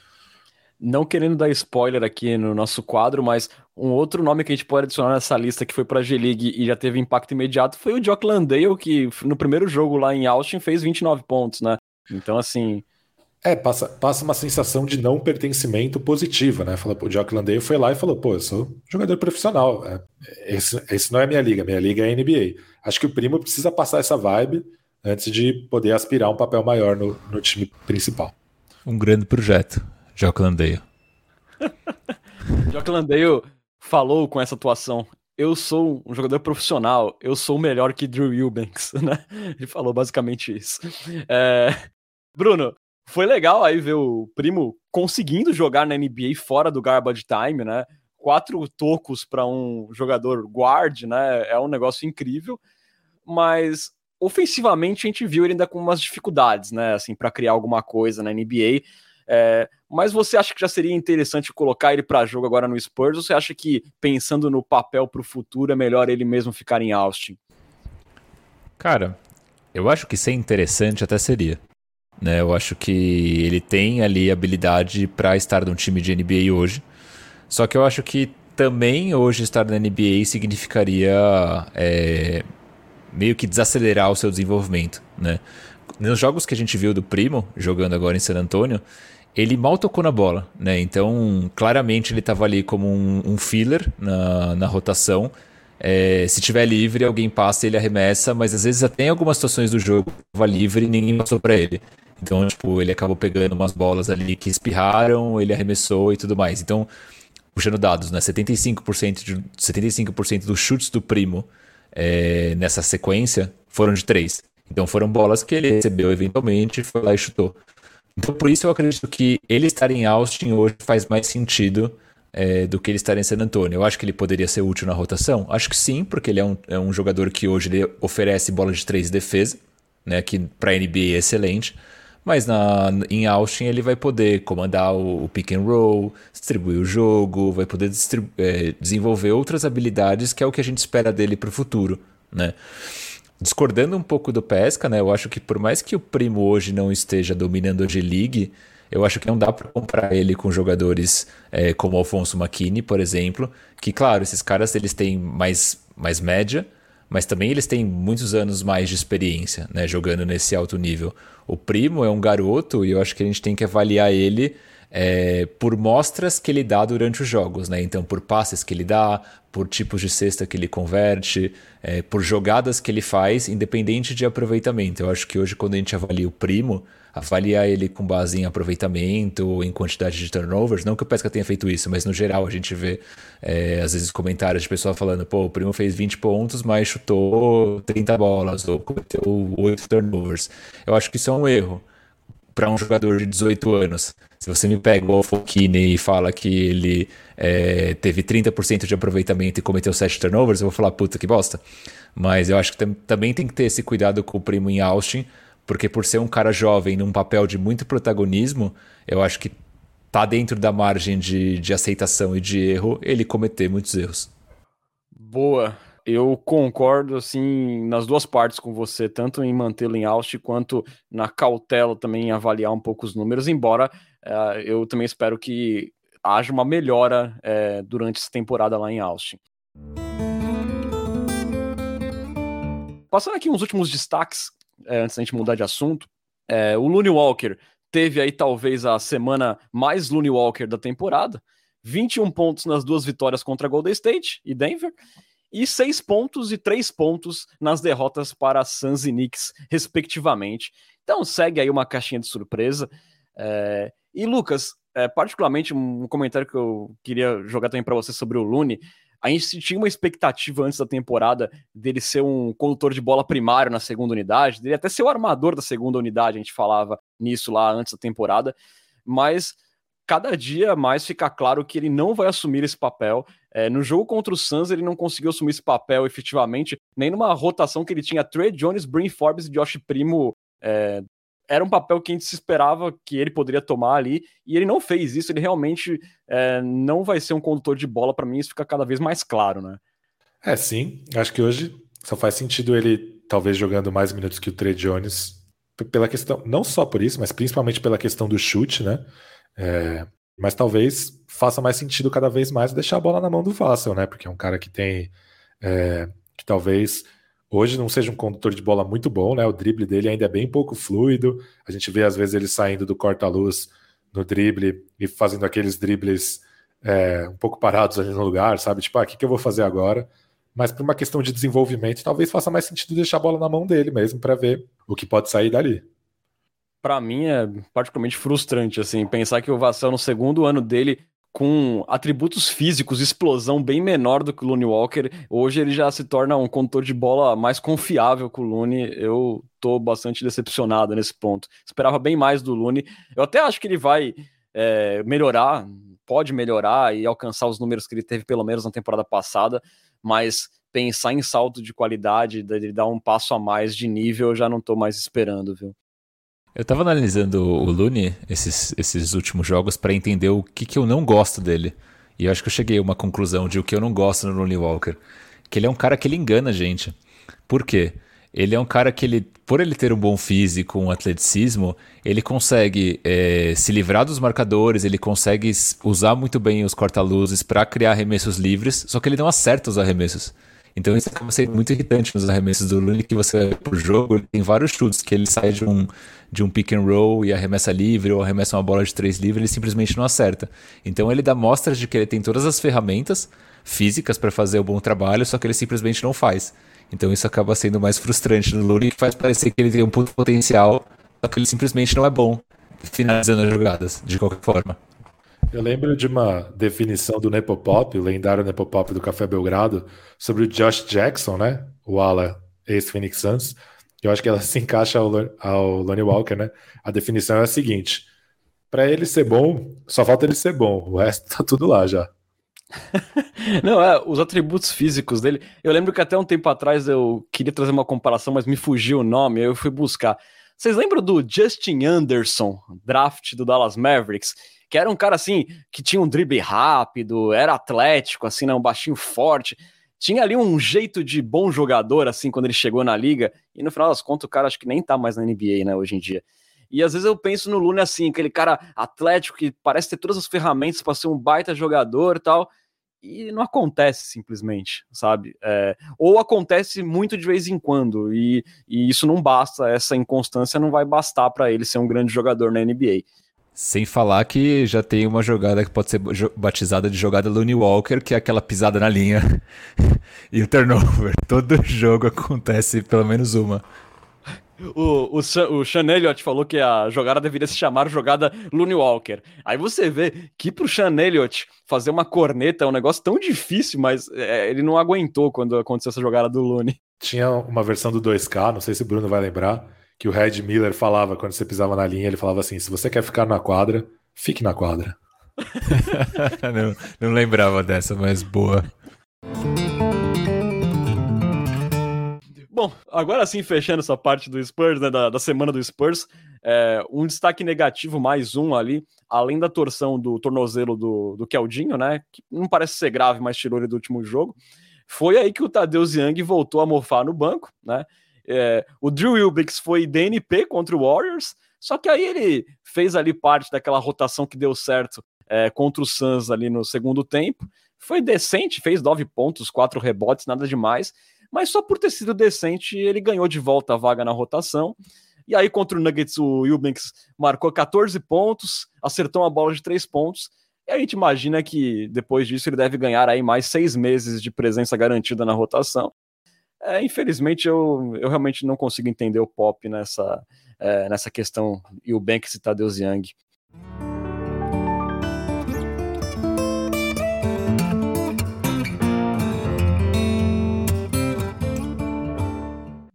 não querendo dar spoiler aqui no nosso quadro, mas um outro nome que a gente pode adicionar nessa lista que foi para a G-League e já teve impacto imediato foi o Jock Landale, que no primeiro jogo lá em Austin fez 29 pontos, né? Então, assim. É, passa, passa uma sensação de não pertencimento positiva, né? Fala, o Jock Landale foi lá e falou: pô, eu sou jogador profissional. É, esse, esse não é minha liga, minha liga é a NBA. Acho que o primo precisa passar essa vibe antes de poder aspirar um papel maior no, no time principal. Um grande projeto. Jock Landale. Jock Landale falou com essa atuação. Eu sou um jogador profissional, eu sou melhor que Drew Eubanks, né? Ele falou basicamente isso. É... Bruno, foi legal aí ver o primo conseguindo jogar na NBA fora do garbage time, né? Quatro tocos para um jogador guard, né? É um negócio incrível. Mas ofensivamente a gente viu ele ainda com umas dificuldades, né? Assim, para criar alguma coisa na NBA. É, mas você acha que já seria interessante colocar ele para jogo agora no Spurs? Ou você acha que, pensando no papel para o futuro, é melhor ele mesmo ficar em Austin? Cara, eu acho que ser interessante até seria. Né? Eu acho que ele tem ali habilidade para estar num time de NBA hoje. Só que eu acho que também hoje estar na NBA significaria é, meio que desacelerar o seu desenvolvimento, né? Nos jogos que a gente viu do Primo, jogando agora em San Antonio, ele mal tocou na bola, né? Então, claramente ele estava ali como um, um, filler na, na rotação. É, se tiver livre, alguém passa ele arremessa, mas às vezes até em algumas situações do jogo estava livre e ninguém passou para ele. Então, tipo, ele acabou pegando umas bolas ali que espirraram, ele arremessou e tudo mais. Então, puxando dados, né? 75%, de, 75 dos chutes do primo é, nessa sequência foram de três. Então foram bolas que ele recebeu eventualmente, foi lá e chutou. Então, por isso eu acredito que ele estar em Austin hoje faz mais sentido é, do que ele estar em San Antonio. Eu acho que ele poderia ser útil na rotação? Acho que sim, porque ele é um, é um jogador que hoje ele oferece bola de três de defesa. né, que para NBA é excelente, mas na, em Austin ele vai poder comandar o, o pick and roll, distribuir o jogo, vai poder é, desenvolver outras habilidades que é o que a gente espera dele para o futuro, né? Discordando um pouco do Pesca, né? Eu acho que por mais que o Primo hoje não esteja dominando a G-League, eu acho que não dá para comparar ele com jogadores é, como Alfonso McKinney, por exemplo, que claro, esses caras eles têm mais, mais média, mas também eles têm muitos anos mais de experiência, né, jogando nesse alto nível. O Primo é um garoto e eu acho que a gente tem que avaliar ele é, por mostras que ele dá durante os jogos, né? Então, por passes que ele dá, por tipos de cesta que ele converte, é, por jogadas que ele faz, independente de aproveitamento. Eu acho que hoje, quando a gente avalia o Primo, avaliar ele com base em aproveitamento, em quantidade de turnovers. Não que o Pesca tenha feito isso, mas no geral a gente vê é, às vezes comentários de pessoal falando: pô, o Primo fez 20 pontos, mas chutou 30 bolas, ou cometeu 8 turnovers. Eu acho que isso é um erro para um jogador de 18 anos. Se você me pega o Alfokine e fala que ele é, teve 30% de aproveitamento e cometeu 7 turnovers, eu vou falar, puta que bosta. Mas eu acho que também tem que ter esse cuidado com o primo em Austin, porque por ser um cara jovem num papel de muito protagonismo, eu acho que tá dentro da margem de, de aceitação e de erro ele cometer muitos erros. Boa. Eu concordo assim nas duas partes com você, tanto em mantê-lo em Austin quanto na cautela também em avaliar um pouco os números, embora uh, eu também espero que haja uma melhora uh, durante essa temporada lá em Austin. Passando aqui uns últimos destaques é, antes da gente mudar de assunto, o Looney Walker teve aí talvez a semana mais Looney Walker da temporada, 21 pontos nas duas vitórias contra Golden State e Denver, e 6 pontos e 3 pontos nas derrotas para Suns e Knicks, respectivamente. Então segue aí uma caixinha de surpresa. É... E Lucas, é, particularmente um comentário que eu queria jogar também para você sobre o Looney, a gente tinha uma expectativa antes da temporada dele ser um condutor de bola primário na segunda unidade, dele até ser o armador da segunda unidade, a gente falava nisso lá antes da temporada, mas cada dia mais fica claro que ele não vai assumir esse papel. É, no jogo contra o Suns, ele não conseguiu assumir esse papel efetivamente, nem numa rotação que ele tinha Trey Jones, Brin Forbes e Josh Primo é, era um papel que a gente se esperava que ele poderia tomar ali, e ele não fez isso, ele realmente é, não vai ser um condutor de bola, para mim isso fica cada vez mais claro, né? É, sim, acho que hoje só faz sentido ele talvez jogando mais minutos que o Trey Jones, pela questão, não só por isso, mas principalmente pela questão do chute, né? É, mas talvez faça mais sentido cada vez mais deixar a bola na mão do Vassell, né? Porque é um cara que tem, é, que talvez Hoje não seja um condutor de bola muito bom, né? O drible dele ainda é bem pouco fluido. A gente vê às vezes ele saindo do corta-luz no drible e fazendo aqueles dribles é, um pouco parados ali no lugar, sabe? Tipo, ah, o que, que eu vou fazer agora? Mas por uma questão de desenvolvimento, talvez faça mais sentido deixar a bola na mão dele mesmo para ver o que pode sair dali. Para mim é particularmente frustrante assim pensar que o Vassell no segundo ano dele com atributos físicos, explosão bem menor do que o Looney Walker. Hoje ele já se torna um condutor de bola mais confiável que o Looney. Eu tô bastante decepcionado nesse ponto. Esperava bem mais do Looney. Eu até acho que ele vai é, melhorar, pode melhorar e alcançar os números que ele teve pelo menos na temporada passada, mas pensar em salto de qualidade, de dar um passo a mais de nível, eu já não tô mais esperando, viu? Eu tava analisando o Lune esses, esses últimos jogos para entender o que, que eu não gosto dele. E eu acho que eu cheguei a uma conclusão de o que eu não gosto no Looney Walker. Que ele é um cara que ele engana a gente. Por quê? Ele é um cara que ele, por ele ter um bom físico, um atleticismo, ele consegue é, se livrar dos marcadores, ele consegue usar muito bem os corta-luzes para criar arremessos livres, só que ele não acerta os arremessos. Então isso acaba sendo muito irritante nos arremessos do Looney, que você, por jogo, tem vários chutes que ele sai de um, de um pick and roll e arremessa livre ou arremessa uma bola de três livre, ele simplesmente não acerta. Então ele dá mostras de que ele tem todas as ferramentas físicas para fazer o bom trabalho, só que ele simplesmente não faz. Então isso acaba sendo mais frustrante no Looney, que faz parecer que ele tem um puto potencial, só que ele simplesmente não é bom finalizando as jogadas, de qualquer forma. Eu lembro de uma definição do Nepopop, o lendário Nepopop do Café Belgrado, sobre o Josh Jackson, né? O ala ex-Phoenix Suns. Eu acho que ela se encaixa ao, ao Lonnie Walker, né? A definição é a seguinte: para ele ser bom, só falta ele ser bom, o resto tá tudo lá já. Não, é, os atributos físicos dele. Eu lembro que até um tempo atrás eu queria trazer uma comparação, mas me fugiu o nome, aí eu fui buscar. Vocês lembram do Justin Anderson, draft do Dallas Mavericks? Que era um cara assim, que tinha um drible rápido, era atlético, assim, né, um baixinho forte. Tinha ali um jeito de bom jogador, assim, quando ele chegou na liga. E no final das contas, o cara acho que nem tá mais na NBA, né, hoje em dia. E às vezes eu penso no Lune assim, aquele cara atlético que parece ter todas as ferramentas para ser um baita jogador e tal e não acontece simplesmente, sabe? É, ou acontece muito de vez em quando, e, e isso não basta, essa inconstância não vai bastar para ele ser um grande jogador na NBA. Sem falar que já tem uma jogada que pode ser batizada de jogada Looney Walker, que é aquela pisada na linha e o turnover. Todo jogo acontece pelo menos uma. O, o, o Sean Elliott falou que a jogada deveria se chamar jogada Looney Walker. Aí você vê que pro Sean Elliott fazer uma corneta é um negócio tão difícil, mas é, ele não aguentou quando aconteceu essa jogada do Looney. Tinha uma versão do 2K, não sei se o Bruno vai lembrar, que o Red Miller falava quando você pisava na linha, ele falava assim: se você quer ficar na quadra, fique na quadra. não, não lembrava dessa, mas boa. Bom, agora sim, fechando essa parte do Spurs, né, da, da semana do Spurs, é, um destaque negativo, mais um ali, além da torção do tornozelo do, do Keldinho, né, que não parece ser grave, mas tirou ele do último jogo, foi aí que o Tadeu Young voltou a mofar no banco, né, é, o Drew Wilbix foi DNP contra o Warriors, só que aí ele fez ali parte daquela rotação que deu certo é, contra o Suns ali no segundo tempo, foi decente, fez nove pontos, quatro rebotes, nada demais, mas só por ter sido decente, ele ganhou de volta a vaga na rotação. E aí, contra o Nuggets, o Eubanks marcou 14 pontos, acertou uma bola de 3 pontos. E a gente imagina que depois disso ele deve ganhar aí mais seis meses de presença garantida na rotação. É, infelizmente, eu, eu realmente não consigo entender o Pop nessa, é, nessa questão e o Banks e Tadeusz Young.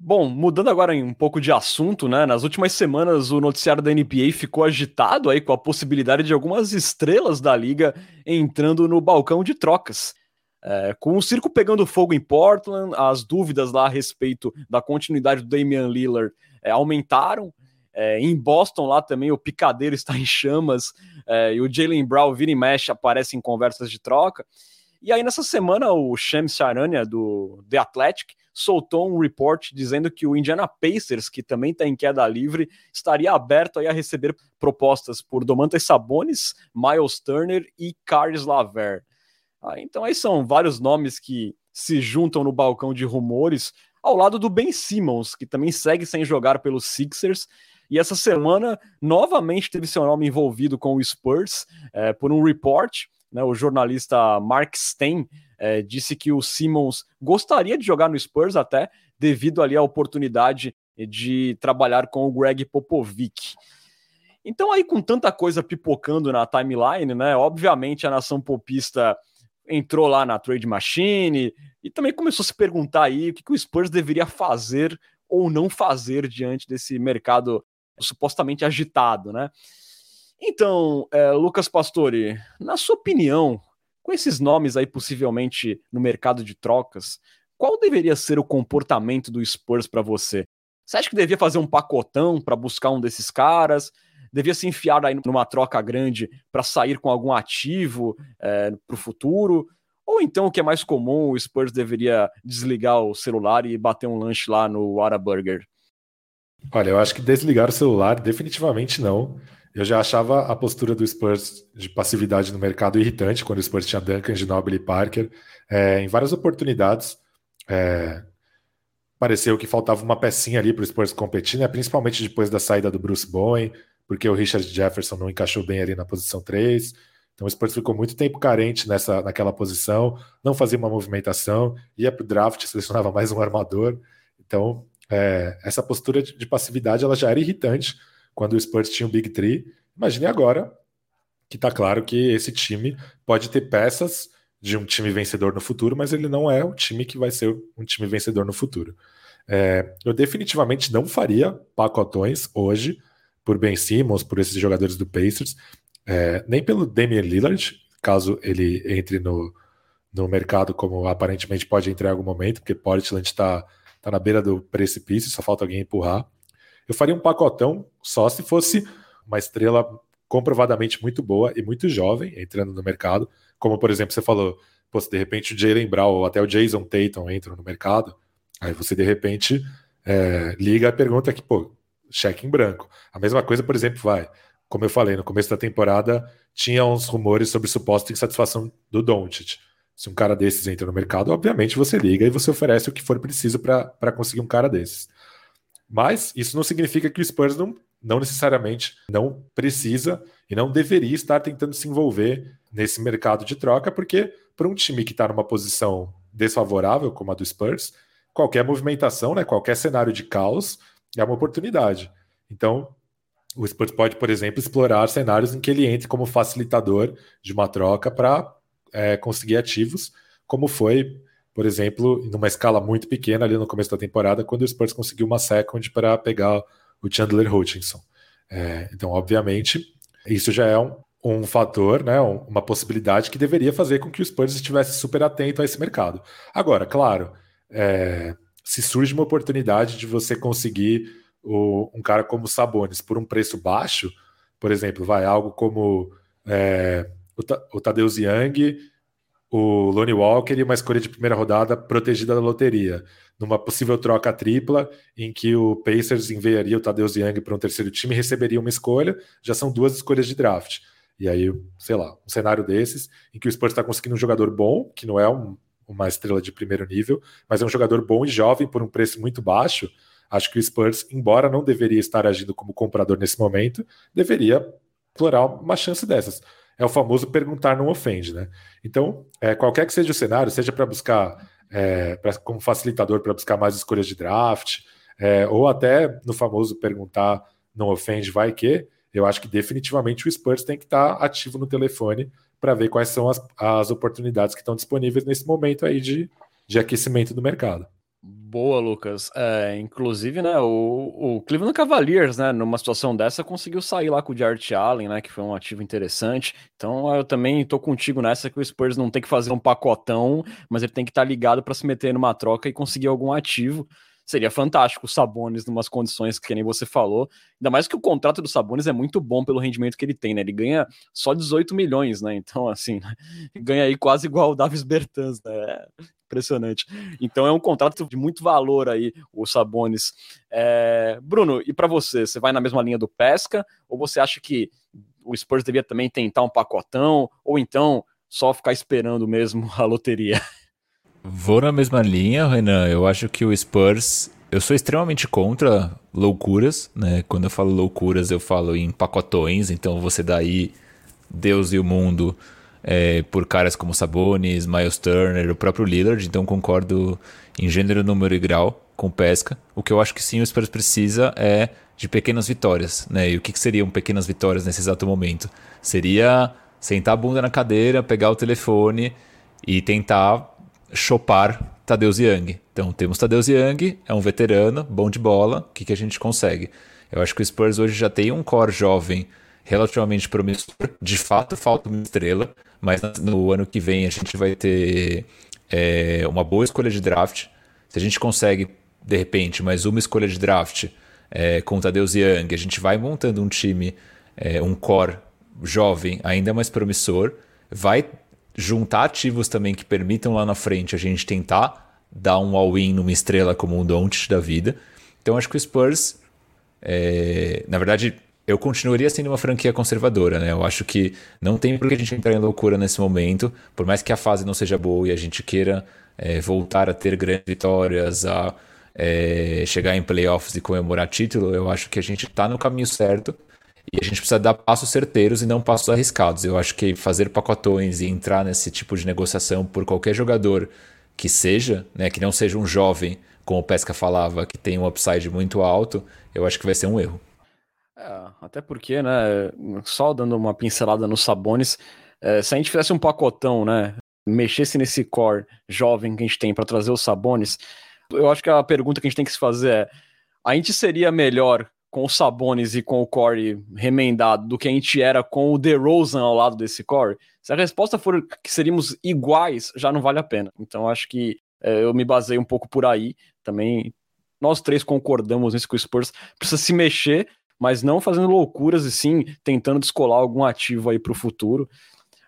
Bom, mudando agora um pouco de assunto, né? Nas últimas semanas o noticiário da NBA ficou agitado aí com a possibilidade de algumas estrelas da liga entrando no balcão de trocas. É, com o circo pegando fogo em Portland, as dúvidas lá a respeito da continuidade do Damian Lillard é, aumentaram. É, em Boston lá também o picadeiro está em chamas é, e o Jalen Brown vira e mexe aparece em conversas de troca. E aí nessa semana o Shams Charania do The Athletic soltou um report dizendo que o Indiana Pacers, que também está em queda livre, estaria aberto a receber propostas por Domantas Sabonis, Miles Turner e Caris Laver. Ah, então aí são vários nomes que se juntam no balcão de rumores, ao lado do Ben Simmons, que também segue sem jogar pelos Sixers. E essa semana, novamente, teve seu nome envolvido com o Spurs é, por um report. Né, o jornalista Mark Stein é, disse que o Simmons gostaria de jogar no Spurs até, devido ali à oportunidade de trabalhar com o Greg Popovich. Então aí com tanta coisa pipocando na timeline, né, obviamente a nação popista entrou lá na trade machine e também começou a se perguntar aí o que, que o Spurs deveria fazer ou não fazer diante desse mercado supostamente agitado, né? Então, é, Lucas Pastore, na sua opinião, com esses nomes aí possivelmente no mercado de trocas, qual deveria ser o comportamento do Spurs para você? Você acha que devia fazer um pacotão para buscar um desses caras? Devia se enfiar aí numa troca grande para sair com algum ativo é, para o futuro? Ou então, o que é mais comum, o Spurs deveria desligar o celular e bater um lanche lá no Whataburger? Olha, eu acho que desligar o celular definitivamente não. Eu já achava a postura do Spurs de passividade no mercado irritante quando o Spurs tinha Duncan, Ginobili e Parker. É, em várias oportunidades, é, pareceu que faltava uma pecinha ali para o Spurs competir, né? principalmente depois da saída do Bruce Bowen, porque o Richard Jefferson não encaixou bem ali na posição 3. Então o Spurs ficou muito tempo carente nessa, naquela posição, não fazia uma movimentação, ia para o draft, selecionava mais um armador. Então, é, essa postura de, de passividade ela já era irritante quando o Spurs tinha o Big Three. Imagine agora que está claro que esse time pode ter peças de um time vencedor no futuro, mas ele não é um time que vai ser um time vencedor no futuro. É, eu definitivamente não faria pacotões hoje por Ben Simmons, por esses jogadores do Pacers, é, nem pelo Damian Lillard, caso ele entre no, no mercado, como aparentemente pode entrar em algum momento, porque Portland está tá na beira do precipício, só falta alguém empurrar. Eu faria um pacotão só se fosse uma estrela comprovadamente muito boa e muito jovem entrando no mercado, como por exemplo você falou, pô, se de repente o Jalen Brown ou até o Jason Tatum entram no mercado, aí você de repente é, liga a pergunta que, pô, cheque em branco. A mesma coisa, por exemplo, vai, como eu falei, no começo da temporada tinha uns rumores sobre suposta insatisfação do Doncic. Se um cara desses entra no mercado, obviamente você liga e você oferece o que for preciso para conseguir um cara desses. Mas isso não significa que o Spurs não, não necessariamente não precisa e não deveria estar tentando se envolver nesse mercado de troca, porque para um time que está numa posição desfavorável, como a do Spurs, qualquer movimentação, né, qualquer cenário de caos é uma oportunidade. Então, o Spurs pode, por exemplo, explorar cenários em que ele entre como facilitador de uma troca para é, conseguir ativos, como foi, por exemplo, numa escala muito pequena ali no começo da temporada, quando o Spurs conseguiu uma second para pegar o Chandler Hutchinson. É, então, obviamente, isso já é um, um fator, né, uma possibilidade que deveria fazer com que o Spurs estivesse super atento a esse mercado. Agora, claro, é, se surge uma oportunidade de você conseguir o, um cara como Sabonis por um preço baixo, por exemplo, vai algo como é, o, Tadeusz Young, o Lonnie Walker e uma escolha de primeira rodada protegida da loteria, numa possível troca tripla em que o Pacers enviaria o Tadeusz Young para um terceiro time e receberia uma escolha, já são duas escolhas de draft. E aí, sei lá, um cenário desses em que o Spurs está conseguindo um jogador bom, que não é um, uma estrela de primeiro nível, mas é um jogador bom e jovem por um preço muito baixo. Acho que o Spurs, embora não deveria estar agindo como comprador nesse momento, deveria explorar uma chance dessas é o famoso perguntar não ofende, né? Então, é, qualquer que seja o cenário, seja para buscar é, pra, como facilitador para buscar mais escolhas de draft, é, ou até no famoso perguntar não ofende, vai que, eu acho que definitivamente o Spurs tem que estar tá ativo no telefone para ver quais são as, as oportunidades que estão disponíveis nesse momento aí de, de aquecimento do mercado. Boa, Lucas. É, inclusive, né, o, o, Cleveland Cavaliers, né, numa situação dessa, conseguiu sair lá com o Jarrett Allen, né, que foi um ativo interessante. Então, eu também tô contigo nessa que o Spurs não tem que fazer um pacotão, mas ele tem que estar tá ligado para se meter numa troca e conseguir algum ativo. Seria fantástico o Sabonis numas condições que nem você falou. Ainda mais que o contrato do Sabonis é muito bom pelo rendimento que ele tem, né? Ele ganha só 18 milhões, né? Então, assim, ganha aí quase igual o Davis Bertans, né? impressionante. Então é um contrato de muito valor aí, o Sabonis. É... Bruno, e para você, você vai na mesma linha do Pesca ou você acha que o Spurs devia também tentar um pacotão ou então só ficar esperando mesmo a loteria? Vou na mesma linha, Renan. Eu acho que o Spurs. Eu sou extremamente contra loucuras, né? Quando eu falo loucuras, eu falo em pacotões. Então você dá aí Deus e o mundo é, por caras como Sabonis, Miles Turner, o próprio Lillard, então concordo em gênero, número e grau com Pesca. O que eu acho que sim o Spurs precisa é de pequenas vitórias, né? E o que, que seriam pequenas vitórias nesse exato momento? Seria sentar a bunda na cadeira, pegar o telefone e tentar chopar Tadeusz Young. Então temos Tadeusz Young, é um veterano, bom de bola, o que, que a gente consegue? Eu acho que o Spurs hoje já tem um core jovem relativamente promissor. De fato, falta uma estrela, mas no ano que vem a gente vai ter é, uma boa escolha de draft. Se a gente consegue, de repente, mais uma escolha de draft é, com Tadeusz Young, a gente vai montando um time, é, um core jovem, ainda mais promissor, vai juntar ativos também que permitam lá na frente a gente tentar dar um all-in numa estrela como um Doncic da vida. Então acho que o Spurs, é, na verdade, eu continuaria sendo uma franquia conservadora, né? Eu acho que não tem por que a gente entrar em loucura nesse momento, por mais que a fase não seja boa e a gente queira é, voltar a ter grandes vitórias, a é, chegar em playoffs e comemorar título, eu acho que a gente está no caminho certo e a gente precisa dar passos certeiros e não passos arriscados. Eu acho que fazer pacotões e entrar nesse tipo de negociação por qualquer jogador que seja, né, que não seja um jovem, como o Pesca falava, que tem um upside muito alto, eu acho que vai ser um erro. É, até porque, né, só dando uma pincelada nos Sabones, é, se a gente fizesse um pacotão, né, mexesse nesse core jovem que a gente tem para trazer os Sabones, eu acho que a pergunta que a gente tem que se fazer é: a gente seria melhor com o Sabonis e com o Corey remendado do que a gente era com o DeRozan ao lado desse Corey, se a resposta for que seríamos iguais, já não vale a pena. Então acho que é, eu me basei um pouco por aí. Também nós três concordamos nisso que o Spurs precisa se mexer, mas não fazendo loucuras e sim tentando descolar algum ativo aí para o futuro.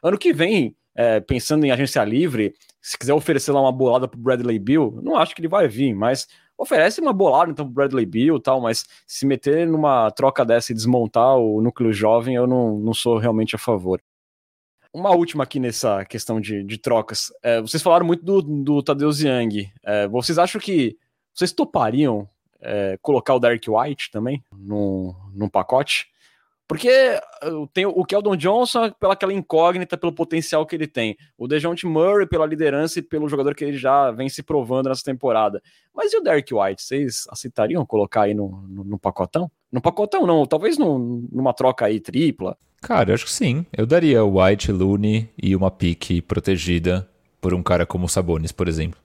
Ano que vem, é, pensando em agência livre, se quiser oferecer lá uma bolada pro Bradley Bill, não acho que ele vai vir, mas oferece uma bolada então pro Bradley Bill tal, mas se meter numa troca dessa e desmontar o núcleo jovem, eu não, não sou realmente a favor. Uma última aqui nessa questão de, de trocas. É, vocês falaram muito do, do Tadeusz Young. É, vocês acham que vocês topariam é, colocar o Derek White também no, num pacote? Porque tenho o Keldon Johnson pela aquela incógnita, pelo potencial que ele tem. O DeJounte Murray pela liderança e pelo jogador que ele já vem se provando nessa temporada. Mas e o Derek White? Vocês aceitariam colocar aí no, no, no pacotão? No pacotão não, talvez no, numa troca aí tripla. Cara, eu acho que sim. Eu daria White, Looney e uma pique protegida por um cara como o Sabonis, por exemplo.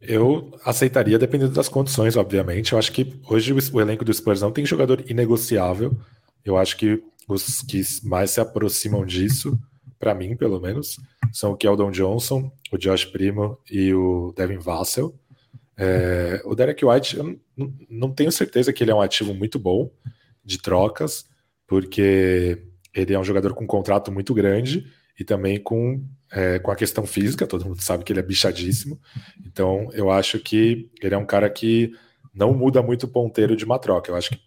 Eu aceitaria dependendo das condições, obviamente. Eu acho que hoje o elenco do Spurs não tem jogador inegociável. Eu acho que os que mais se aproximam disso, para mim, pelo menos, são o Keldon Johnson, o Josh Primo e o Devin Vassell. É, o Derek White, eu não, tenho certeza que ele é um ativo muito bom de trocas, porque ele é um jogador com um contrato muito grande e também com, é, com a questão física, todo mundo sabe que ele é bichadíssimo. Então, eu acho que ele é um cara que não muda muito o ponteiro de uma troca. Eu acho que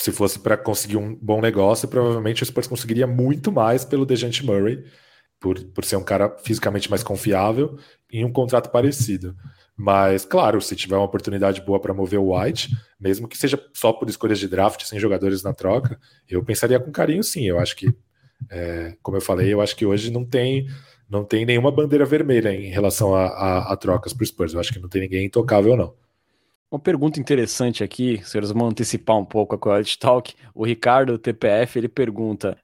se fosse para conseguir um bom negócio, provavelmente o Spurs conseguiria muito mais pelo Dejante Murray, por, por ser um cara fisicamente mais confiável em um contrato parecido. Mas, claro, se tiver uma oportunidade boa para mover o White, mesmo que seja só por escolhas de draft, sem jogadores na troca, eu pensaria com carinho sim. Eu acho que, é, como eu falei, eu acho que hoje não tem não tem nenhuma bandeira vermelha em relação a, a, a trocas para os Spurs. Eu acho que não tem ninguém intocável, não. Uma pergunta interessante aqui, senhores vão antecipar um pouco a Quality Talk. O Ricardo, TPF, ele pergunta: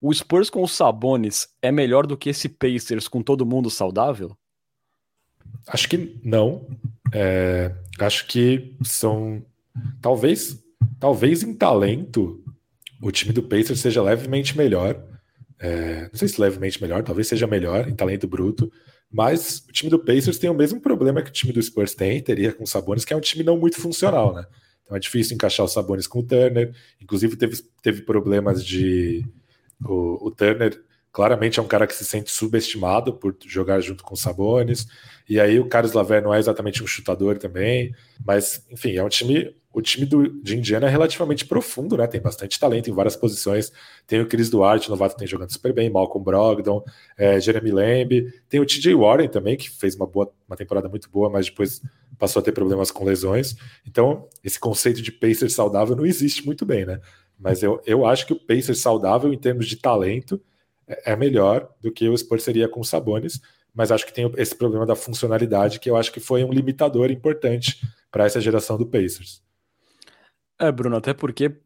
o Spurs com os Sabonis é melhor do que esse Pacers com todo mundo saudável? Acho que não. É, acho que são. Talvez, talvez em talento, o time do Pacers seja levemente melhor. É, não sei se levemente melhor, talvez seja melhor em talento bruto. Mas o time do Pacers tem o mesmo problema que o time do Spurs tem, teria com o Sabonis, que é um time não muito funcional, né? Então é difícil encaixar o Sabonis com o Turner. Inclusive teve, teve problemas de. O, o Turner claramente é um cara que se sente subestimado por jogar junto com o Sabonis. E aí o Carlos Laver não é exatamente um chutador também. Mas, enfim, é um time o time do, de Indiana é relativamente profundo, né? Tem bastante talento em várias posições. Tem o Chris Duarte, novato, tem jogando super bem, Malcolm Brogdon, é, Jeremy Lamb. Tem o TJ Warren também, que fez uma, boa, uma temporada muito boa, mas depois passou a ter problemas com lesões. Então, esse conceito de Pacers saudável não existe muito bem, né? Mas eu, eu acho que o Pacers saudável, em termos de talento, é, melhor do que o Spurs seria com o Sabonis, mas acho que tem esse problema da funcionalidade, que eu acho que foi um limitador importante para essa geração do Pacers. É, Bruno, até porque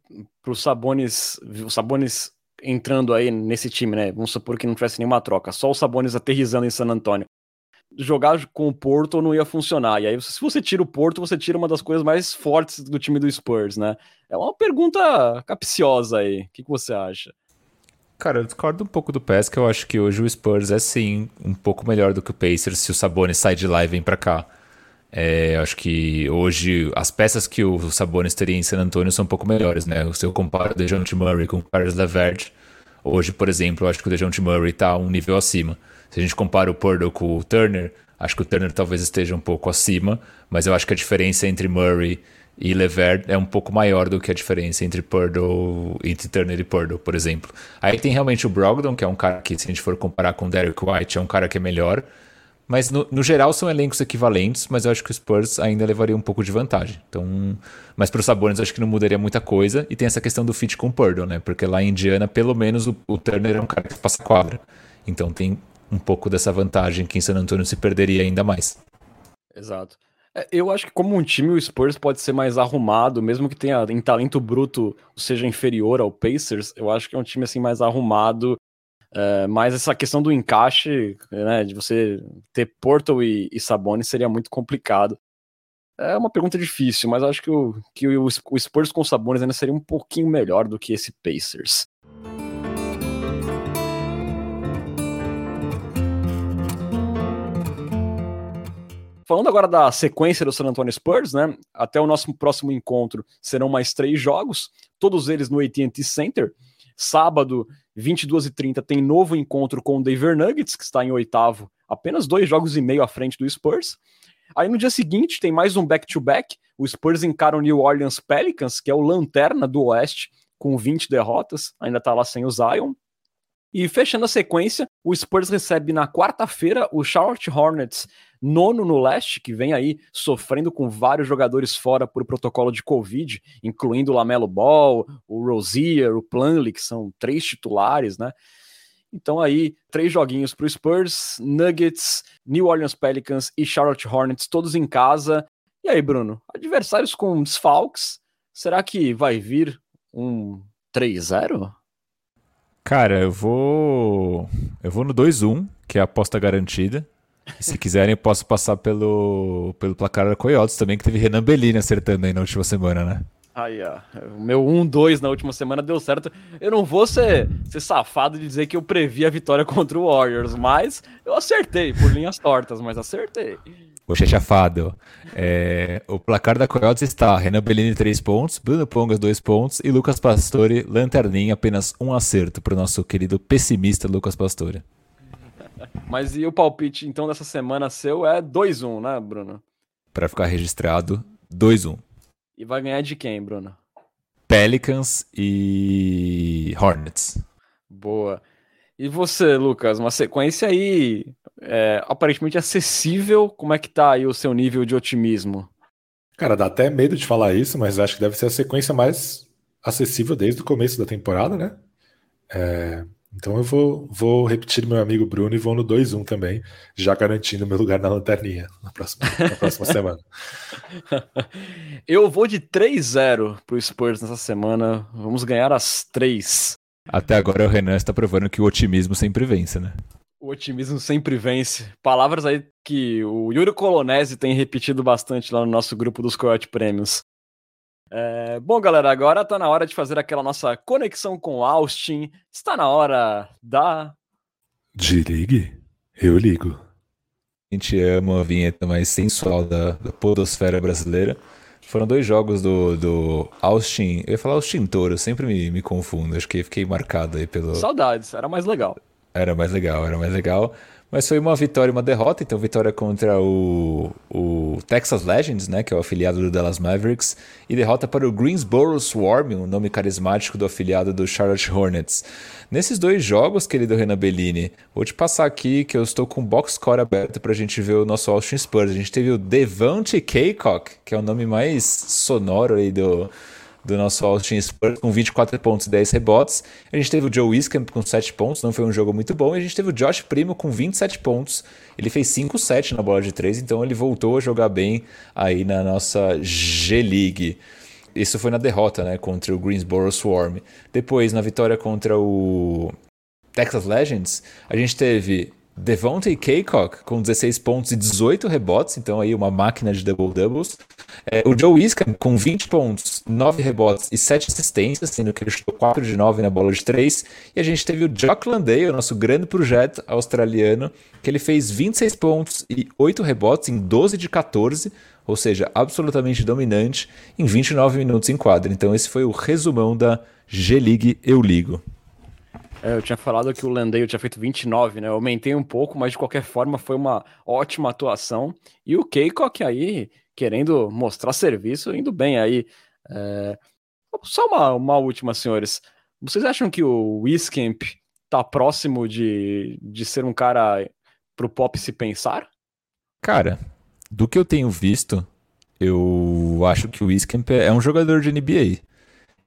pro Sabonis, o Sabonis entrando aí nesse time, né? Vamos supor que não tivesse nenhuma troca, só o Sabonis aterrizando em San Antônio. Jogar com o Porto não ia funcionar. E aí, se você tira o Porto, você tira uma das coisas mais fortes do time do Spurs, né? É uma pergunta capciosa aí. O que, que você acha? Cara, eu discordo um pouco do PES, que eu acho que hoje o Spurs é sim um pouco melhor do que o Pacers se o Sabonis sai de lá e vem pra cá. É, acho que hoje as peças que o Sabonis teria em San Antonio são um pouco melhores, né? Se eu comparo o DeJounte Murray com o Carlos Levert, hoje, por exemplo, acho que o DeJounte Murray está um nível acima. Se a gente compara o Purdle com o Turner, acho que o Turner talvez esteja um pouco acima, mas eu acho que a diferença entre Murray e Levert é um pouco maior do que a diferença entre Purdle, entre Turner e Purdle, por exemplo. Aí tem realmente o Brogdon, que é um cara que, se a gente for comparar com o Derek White, é um cara que é melhor, mas no, no, geral são elencos equivalentes, mas eu acho que o Spurs ainda levaria um pouco de vantagem. Então, mas para os Sabonis acho que não mudaria muita coisa. E tem essa questão do fit com o Purdle, né? Porque lá em Indiana, pelo menos o, o Turner é um cara que passa quadra. Então tem um pouco dessa vantagem que em San Antonio se perderia ainda mais. Exato. É, eu acho que como um time o Spurs pode ser mais arrumado, mesmo que tenha em talento bruto seja inferior ao Pacers, eu acho que é um time assim mais arrumado Uh, mas essa questão do encaixe, né, de você ter Portal e, e Sabonis seria muito complicado. É uma pergunta difícil, mas acho que o, que o, o Spurs com Sabonis ainda seria um pouquinho melhor do que esse Pacers. Falando agora da sequência do San Antonio Spurs, né? Até o nosso próximo encontro serão mais três jogos, todos eles no AT&T Center. Sábado, 22h30, tem novo encontro com o Denver Nuggets, que está em oitavo, apenas dois jogos e meio à frente do Spurs. Aí no dia seguinte tem mais um back-to-back. -back. O Spurs encara o New Orleans Pelicans, que é o lanterna do Oeste, com 20 derrotas, ainda está lá sem o Zion. E fechando a sequência, o Spurs recebe na quarta-feira o Charlotte Hornets, nono no leste, que vem aí sofrendo com vários jogadores fora por protocolo de Covid, incluindo o Lamelo Ball, o Rozier, o Plumlee, que são três titulares, né? Então aí, três joguinhos para o Spurs, Nuggets, New Orleans Pelicans e Charlotte Hornets, todos em casa. E aí, Bruno, adversários com desfalques, será que vai vir um 3-0? Cara, eu vou. Eu vou no 2-1, que é a aposta garantida. Se quiserem, eu posso passar pelo, pelo placar da Coyotes também, que teve Renan Bellini acertando aí na última semana, né? Aí, ó. O meu 1-2 na última semana deu certo. Eu não vou ser, ser safado de dizer que eu previ a vitória contra o Warriors, mas eu acertei por linhas tortas, mas acertei. Poxa, chafado. É, o placar da Coyotes está Renan Bellini 3 pontos, Bruno Pongas 2 pontos e Lucas Pastore, lanterninha, apenas um acerto para o nosso querido pessimista Lucas Pastore. Mas e o palpite então dessa semana seu é 2-1, né, Bruno? Para ficar registrado, 2-1. E vai ganhar de quem, Bruno? Pelicans e Hornets. Boa. E você, Lucas, uma sequência aí é, aparentemente acessível. Como é que tá aí o seu nível de otimismo? Cara, dá até medo de falar isso, mas acho que deve ser a sequência mais acessível desde o começo da temporada, né? É, então eu vou, vou repetir meu amigo Bruno e vou no 2-1 também, já garantindo meu lugar na lanterninha na próxima, na próxima semana. Eu vou de 3-0 pro Spurs nessa semana. Vamos ganhar as três. Até agora o Renan está provando que o otimismo sempre vence, né? O otimismo sempre vence. Palavras aí que o Yuri Colonese tem repetido bastante lá no nosso grupo dos Coyote Prêmios. É, bom, galera, agora está na hora de fazer aquela nossa conexão com Austin. Está na hora da. Desligue, eu ligo. A gente ama a vinheta mais sensual da, da podosfera brasileira. Foram dois jogos do, do Austin. Eu ia falar Austin Toro, sempre me, me confundo. Acho que fiquei marcado aí pelo. Saudades, era mais legal. Era mais legal, era mais legal. Mas foi uma vitória e uma derrota. Então, vitória contra o, o Texas Legends, né, que é o afiliado do Dallas Mavericks, e derrota para o Greensboro Swarm, o um nome carismático do afiliado do Charlotte Hornets. Nesses dois jogos, querido Renan Bellini, vou te passar aqui que eu estou com o box score aberto para a gente ver o nosso Austin Spurs. A gente teve o Devante Kaycock, que é o nome mais sonoro aí do do nosso Austin Spurs com 24 pontos e 10 rebotes. A gente teve o Joe Wiscamp com 7 pontos, não foi um jogo muito bom. E a gente teve o Josh Primo com 27 pontos. Ele fez 5-7 na bola de 3, então ele voltou a jogar bem aí na nossa G-League. Isso foi na derrota, né, contra o Greensboro Swarm. Depois, na vitória contra o Texas Legends, a gente teve Devontae Kaycock com 16 pontos e 18 rebotes, então aí uma máquina de double-doubles. É, o Joe Wiscam com 20 pontos, 9 rebotes e 7 assistências, sendo que ele chutou 4 de 9 na bola de 3. E a gente teve o Jock Landale, o nosso grande projeto australiano, que ele fez 26 pontos e 8 rebotes em 12 de 14, ou seja, absolutamente dominante em 29 minutos em quadra. Então esse foi o resumão da G-League Eu Ligo. É, eu tinha falado que o Landale tinha feito 29, né? Eu aumentei um pouco, mas de qualquer forma foi uma ótima atuação. E o Keikok aí, querendo mostrar serviço, indo bem aí. É... Só uma, uma última, senhores. Vocês acham que o Wiskamp tá próximo de, de ser um cara pro Pop se pensar? Cara, do que eu tenho visto, eu acho que o Wiskamp é um jogador de NBA.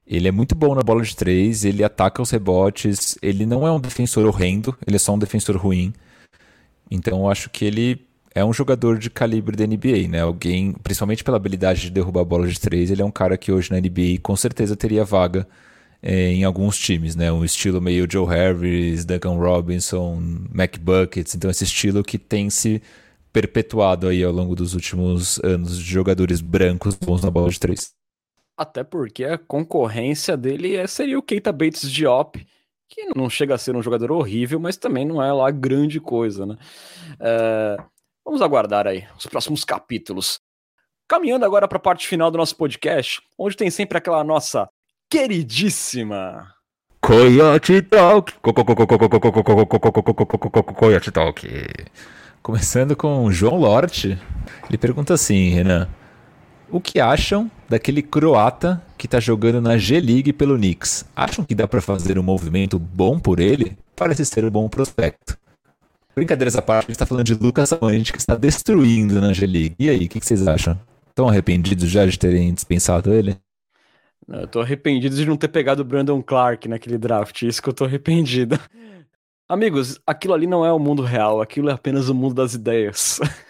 Ele é muito bom na bola de três, ele ataca os rebotes, ele não é um defensor horrendo, ele é só um defensor ruim. Então eu acho que ele é um jogador de calibre da NBA, né? Alguém, principalmente pela habilidade de derrubar a bola de três, ele é um cara que hoje na NBA com certeza teria vaga é, em alguns times, né? Um estilo meio Joe Harris, Duncan Robinson, Mac Buckets, então esse estilo que tem se perpetuado aí ao longo dos últimos anos de jogadores brancos bons na bola de três. Até porque a concorrência dele é, seria o Keita Bates Diop, que não chega a ser um jogador horrível, mas também não é lá grande coisa, né? É, vamos aguardar aí os próximos capítulos. Caminhando agora para a parte final do nosso podcast, onde tem sempre aquela nossa queridíssima Coyote Talk. Coyote Talk. Começando com João Lorte. Ele pergunta assim, Renan. O que acham daquele croata que está jogando na G-League pelo Knicks? Acham que dá para fazer um movimento bom por ele? Parece ser um bom prospecto. Brincadeiras à parte, a gente está falando de Lucas Amante que está destruindo na G-League. E aí, o que, que vocês acham? Estão arrependidos já de terem dispensado ele? Eu tô arrependido de não ter pegado o Brandon Clark naquele draft. Isso que eu tô arrependido. Amigos, aquilo ali não é o mundo real, aquilo é apenas o mundo das ideias.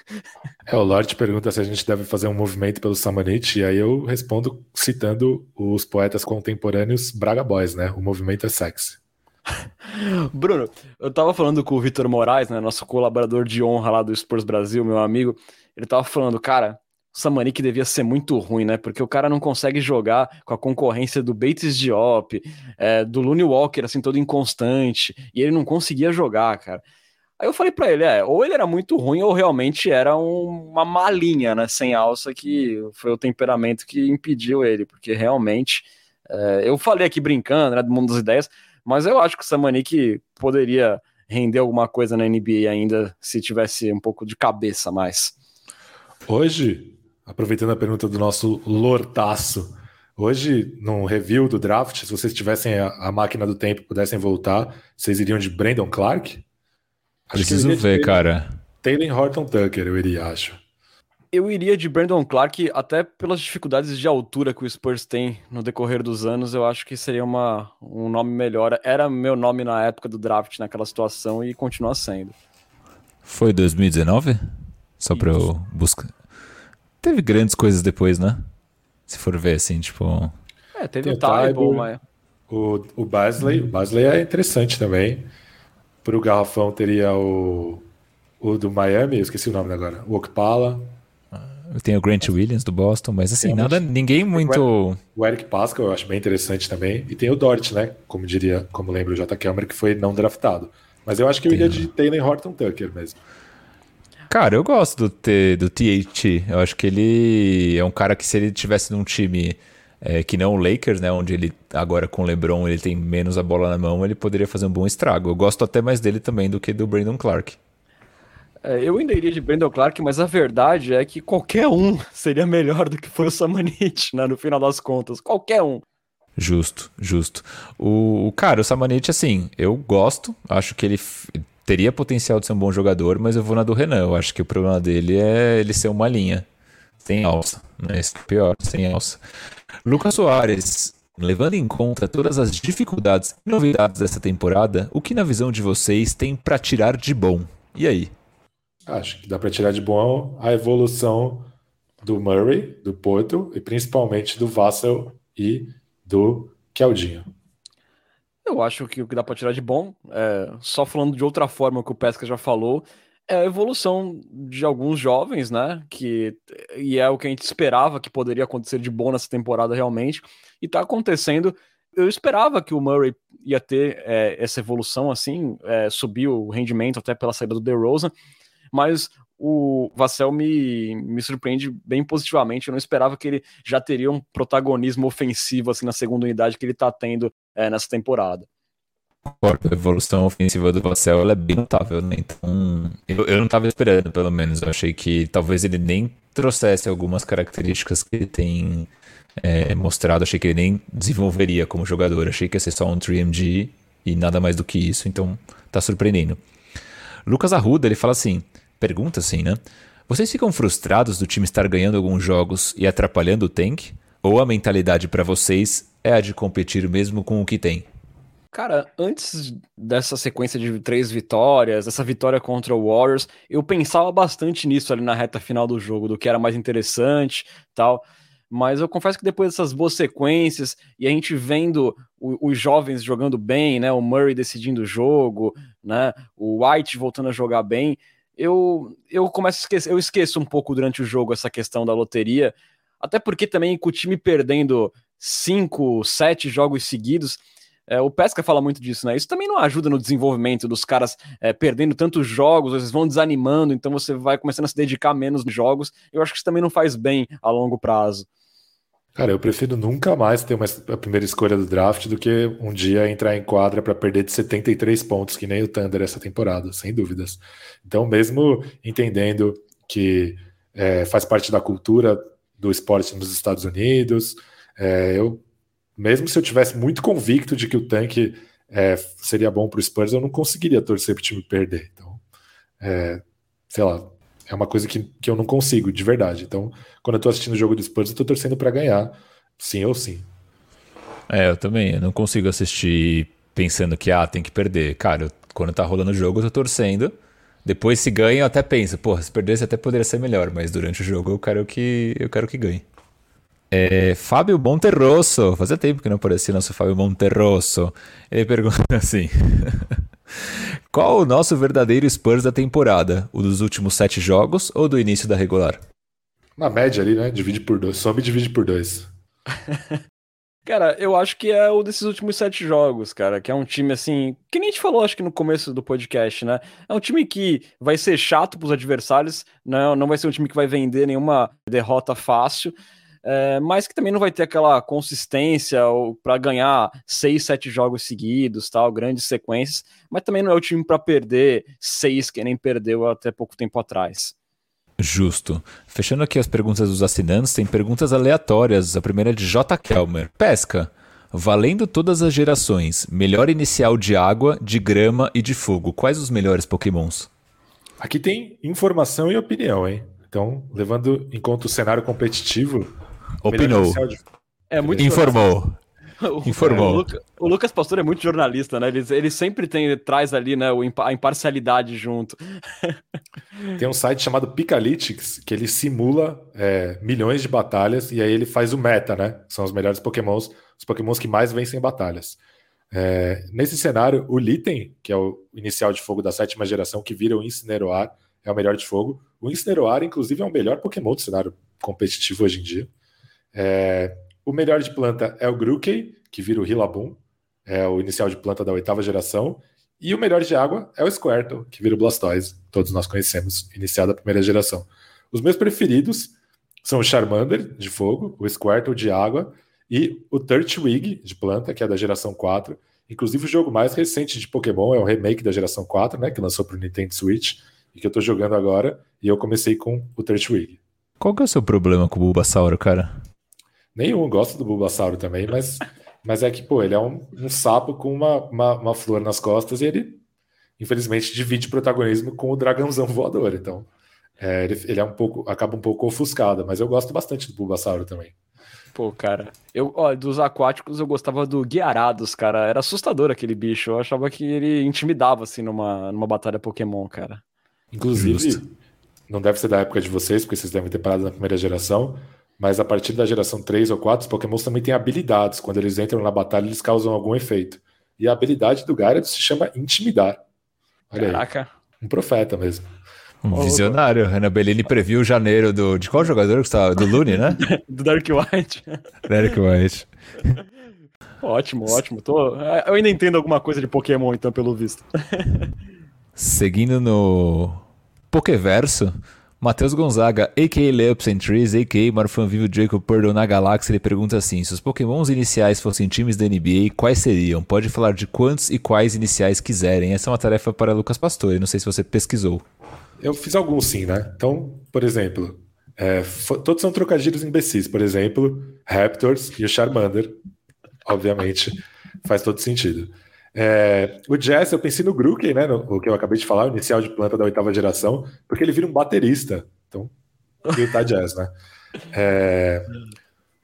É, o Lorde pergunta se a gente deve fazer um movimento pelo Samanit, e aí eu respondo citando os poetas contemporâneos Braga Boys, né? O movimento é sexy. Bruno, eu tava falando com o Vitor Moraes, né, nosso colaborador de honra lá do Spurs Brasil, meu amigo. Ele tava falando, cara, o Samanik devia ser muito ruim, né? Porque o cara não consegue jogar com a concorrência do Bates Diop, é, do Looney Walker, assim, todo inconstante, e ele não conseguia jogar, cara. Aí eu falei para ele, é, ou ele era muito ruim, ou realmente era um, uma malinha, né, sem alça, que foi o temperamento que impediu ele, porque realmente, é, eu falei aqui brincando, né, do mundo das ideias, mas eu acho que o Samanik poderia render alguma coisa na NBA ainda, se tivesse um pouco de cabeça mais. Hoje, aproveitando a pergunta do nosso Lortaço, hoje, num review do draft, se vocês tivessem a, máquina do tempo pudessem voltar, vocês iriam de Brandon Clark? Preciso ver, cara. Taylor Horton Tucker, eu iria, acho. Eu iria de Brandon Clark, até pelas dificuldades de altura que o Spurs tem no decorrer dos anos, eu acho que seria uma, um nome melhor. Era meu nome na época do draft, naquela situação, e continua sendo. Foi 2019? Só Isso. pra eu buscar. Teve grandes coisas depois, né? Se for ver assim, tipo. É, teve o Tybalt, mas. O, o Basley, o Basley é interessante também. Pro Garrafão teria o, o do Miami, eu esqueci o nome agora, o Okpala. Tem o Grant Williams do Boston, mas assim, nada, ninguém muito. O Eric Pascal eu acho bem interessante também. E tem o Dort, né? Como diria, como lembra o J. Kelmer, que foi não draftado. Mas eu acho que eu iria de Taylor Horton Tucker mesmo. Cara, eu gosto do, T, do THT. Eu acho que ele é um cara que se ele tivesse num time é, que não o Lakers, né, onde ele agora com o LeBron ele tem menos a bola na mão, ele poderia fazer um bom estrago. Eu gosto até mais dele também do que do Brandon Clark. É, eu ainda iria de Brandon Clark, mas a verdade é que qualquer um seria melhor do que foi o Samanit, né, no final das contas. Qualquer um. Justo, justo. O, o cara, o Samanit, assim, eu gosto, acho que ele teria potencial de ser um bom jogador, mas eu vou na do Renan. Eu acho que o problema dele é ele ser uma linha. Sem alça. Né? Esse é pior, sem alça. Lucas Soares, levando em conta todas as dificuldades e novidades dessa temporada, o que na visão de vocês tem para tirar de bom? E aí? Acho que dá para tirar de bom a evolução do Murray, do Porto e principalmente do Vassell e do Keldinho. Eu acho que o que dá para tirar de bom, é, só falando de outra forma que o Pesca já falou, é a evolução de alguns jovens, né? Que, e é o que a gente esperava que poderia acontecer de bom nessa temporada realmente, e tá acontecendo. Eu esperava que o Murray ia ter é, essa evolução assim, é, subir o rendimento até pela saída do DeRozan, mas o Vassell me, me surpreende bem positivamente. Eu não esperava que ele já teria um protagonismo ofensivo assim na segunda unidade que ele está tendo é, nessa temporada. A evolução ofensiva do Vassell é bem notável, né? Então, eu, eu não estava esperando, pelo menos. Eu achei que talvez ele nem trouxesse algumas características que ele tem é, mostrado. Achei que ele nem desenvolveria como jogador. Achei que ia ser só um 3MG e nada mais do que isso. Então, tá surpreendendo. Lucas Arruda, ele fala assim: pergunta assim, né? Vocês ficam frustrados do time estar ganhando alguns jogos e atrapalhando o tank? Ou a mentalidade para vocês é a de competir mesmo com o que tem? Cara, antes dessa sequência de três vitórias, essa vitória contra o Warriors, eu pensava bastante nisso ali na reta final do jogo, do que era mais interessante tal. Mas eu confesso que depois dessas boas sequências e a gente vendo o, os jovens jogando bem, né? O Murray decidindo o jogo, né? O White voltando a jogar bem, eu, eu começo a esquecer, eu esqueço um pouco durante o jogo essa questão da loteria, até porque também com o time perdendo cinco, sete jogos seguidos, é, o Pesca fala muito disso, né? Isso também não ajuda no desenvolvimento dos caras é, perdendo tantos jogos, eles vão desanimando, então você vai começando a se dedicar menos nos jogos. Eu acho que isso também não faz bem a longo prazo. Cara, eu prefiro nunca mais ter uma, a primeira escolha do draft do que um dia entrar em quadra para perder de 73 pontos, que nem o Thunder essa temporada, sem dúvidas. Então, mesmo entendendo que é, faz parte da cultura do esporte nos Estados Unidos, é, eu mesmo se eu tivesse muito convicto de que o tanque é, seria bom para o Spurs, eu não conseguiria torcer para o time perder. Então, é, sei lá, é uma coisa que, que eu não consigo, de verdade. Então, quando eu estou assistindo o jogo do Spurs, eu estou torcendo para ganhar, sim ou sim. É, eu também. Eu não consigo assistir pensando que, ah, tem que perder. Cara, eu, quando tá rolando o jogo, eu tô torcendo. Depois, se ganha, eu até penso, porra, se perdesse até poderia ser melhor, mas durante o jogo eu quero que, eu quero que ganhe. É, Fábio Monterrosso, fazia tempo que não aparecia nosso Fábio Monterrosso. Ele pergunta assim: Qual o nosso verdadeiro Spurs da temporada? O dos últimos sete jogos ou do início da regular? Na média ali, né? Divide por dois. Sobe e divide por dois. Cara, eu acho que é o desses últimos sete jogos, cara, que é um time assim, que nem a gente falou, acho que no começo do podcast, né? É um time que vai ser chato pros adversários, não, não vai ser um time que vai vender nenhuma derrota fácil é, mas que também não vai ter aquela consistência para ganhar seis, sete jogos seguidos, tal, grandes sequências, mas também não é o time para perder seis que nem perdeu até pouco tempo atrás. Justo. Fechando aqui as perguntas dos assinantes, tem perguntas aleatórias. A primeira é de J. Kelmer. Pesca. Valendo todas as gerações, melhor inicial de água, de grama e de fogo. Quais os melhores pokémons? Aqui tem informação e opinião, hein? Então, levando em conta o cenário competitivo, Opinou. É muito Informou. Informou. O, Luca, o, Lucas Pastor é muito jornalista, né? Ele, ele sempre tem, traz ali né, a imparcialidade junto. Tem um site chamado Picalytics que ele simula é, milhões de batalhas e aí ele faz o meta, né? São os melhores pokémons, os pokémons que mais vencem batalhas. É, nesse cenário, o Litten, que é o inicial de fogo da sétima geração, que vira o Incineroar, é o melhor de fogo. O Incineroar, inclusive, é o melhor pokémon do cenário competitivo hoje em dia. É, o melhor de planta é o Grookey, que vira o Rillaboom, é o inicial de planta da oitava geração. E o melhor de água é o Squirtle, que vira o Blastoise, todos nós conhecemos, inicial da primeira geração. Os meus preferidos são o Charmander, de fogo, o Squirtle, de água, e o Turtwig, de planta, que é da geração 4. Inclusive, o jogo mais recente de Pokémon é o remake da geração 4, né, que lançou para o Nintendo Switch, e que eu estou jogando agora, e eu comecei com o Turtwig. Qual que é o seu problema com o Bulbasauro, cara? Nenhum, gosto do Bulbasauro também, mas, mas é que, pô, ele é um, um sapo com uma, uma, uma, flor nas costas e ele, infelizmente, divide protagonismo com o dragãozão voador. Então, é, ele, ele é um pouco, acaba um pouco ofuscado, mas eu gosto bastante do Bulbasauro também. Pô, cara, eu, ó, dos aquáticos eu gostava do Guiarados, cara. Era assustador aquele bicho. Eu achava que ele intimidava, assim, numa, numa batalha Pokémon, cara. Inclusive, Justo. não deve ser da época de vocês, porque vocês devem ter parado na primeira geração, mas a partir da geração 3 ou 4, os Pokémons também têm habilidades. Quando eles entram na batalha, eles causam algum efeito. E a habilidade do Gyarados se chama Intimidar. Olha Caraca. Aí. Um profeta mesmo. Um visionário. Renan Bellini previu janeiro do. De qual jogador que está? Do Lune, né? do Dark White. Dark White. ótimo, ótimo. Tô... Eu ainda entendo alguma coisa de Pokémon, então, pelo visto. Seguindo no Pokéverso, Matheus Gonzaga, a.k.a. Layups and Trees, a.k.a. Marfan Vivo Jacob Purdle na galáxia, ele pergunta assim, se os pokémons iniciais fossem times da NBA, quais seriam? Pode falar de quantos e quais iniciais quiserem. Essa é uma tarefa para Lucas Pastore, não sei se você pesquisou. Eu fiz alguns sim, né? Então, por exemplo, é, todos são trocadilhos imbecis. Por exemplo, Raptors e o Charmander, obviamente, faz todo sentido. É, o Jazz, eu pensei no Grookey, né? No, o que eu acabei de falar, o inicial de planta da oitava geração, porque ele vira um baterista. Então, tá Jazz, né? É,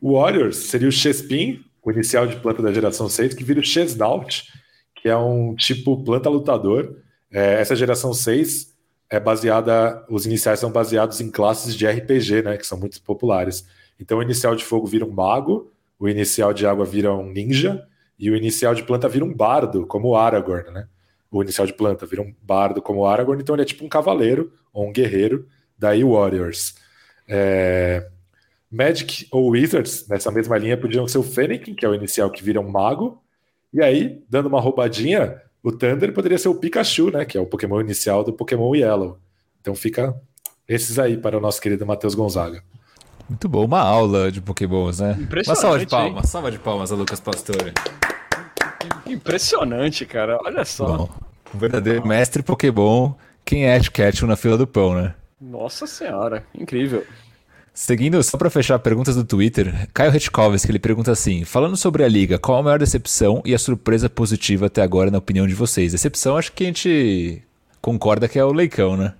o Warriors seria o Chespin, o inicial de planta da geração 6, que vira o Chesnaut, que é um tipo planta lutador. É, essa geração 6 é baseada, os iniciais são baseados em classes de RPG, né? Que são muito populares. Então, o inicial de fogo vira um mago, o inicial de água vira um ninja e o inicial de planta vira um bardo, como o Aragorn, né? o inicial de planta, vira um bardo como o Aragorn, então ele é tipo um cavaleiro ou um guerreiro, daí Warriors. É... Magic ou Wizards, nessa mesma linha, podiam ser o Fennekin, que é o inicial que vira um mago, e aí, dando uma roubadinha, o Thunder poderia ser o Pikachu, né, que é o Pokémon inicial do Pokémon Yellow. Então fica esses aí para o nosso querido Matheus Gonzaga. Muito bom, uma aula de Pokémons, né? Impressionante. Uma salva de palmas, uma salva de palmas a Lucas Pastore. Impressionante, cara. Olha só. Bom, um verdadeiro mestre Pokémon. Quem é Ketchum na fila do pão, né? Nossa senhora, incrível. Seguindo, só para fechar perguntas do Twitter, Caio Retkovski, ele pergunta assim: falando sobre a liga, qual a maior decepção e a surpresa positiva até agora, na opinião de vocês? Decepção, acho que a gente concorda que é o Leicão, né?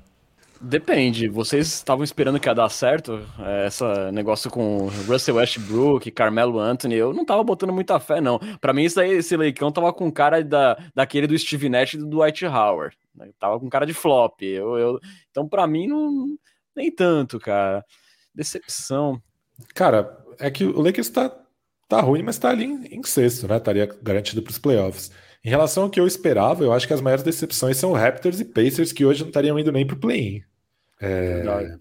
Depende. Vocês estavam esperando que ia dar certo? É, esse negócio com Russell Westbrook, Carmelo Anthony, eu não tava botando muita fé, não. Para mim, isso aí, esse leicão tava com cara da, daquele do Steve Nash e do Dwight Howard. Né? Tava com cara de flop. Eu, eu... Então, para mim, não... nem tanto, cara. Decepção. Cara, é que o Lakers tá, tá ruim, mas tá ali em, em sexto, né? Estaria garantido para os playoffs. Em relação ao que eu esperava, eu acho que as maiores decepções são Raptors e Pacers, que hoje não estariam indo nem para o play-in. É,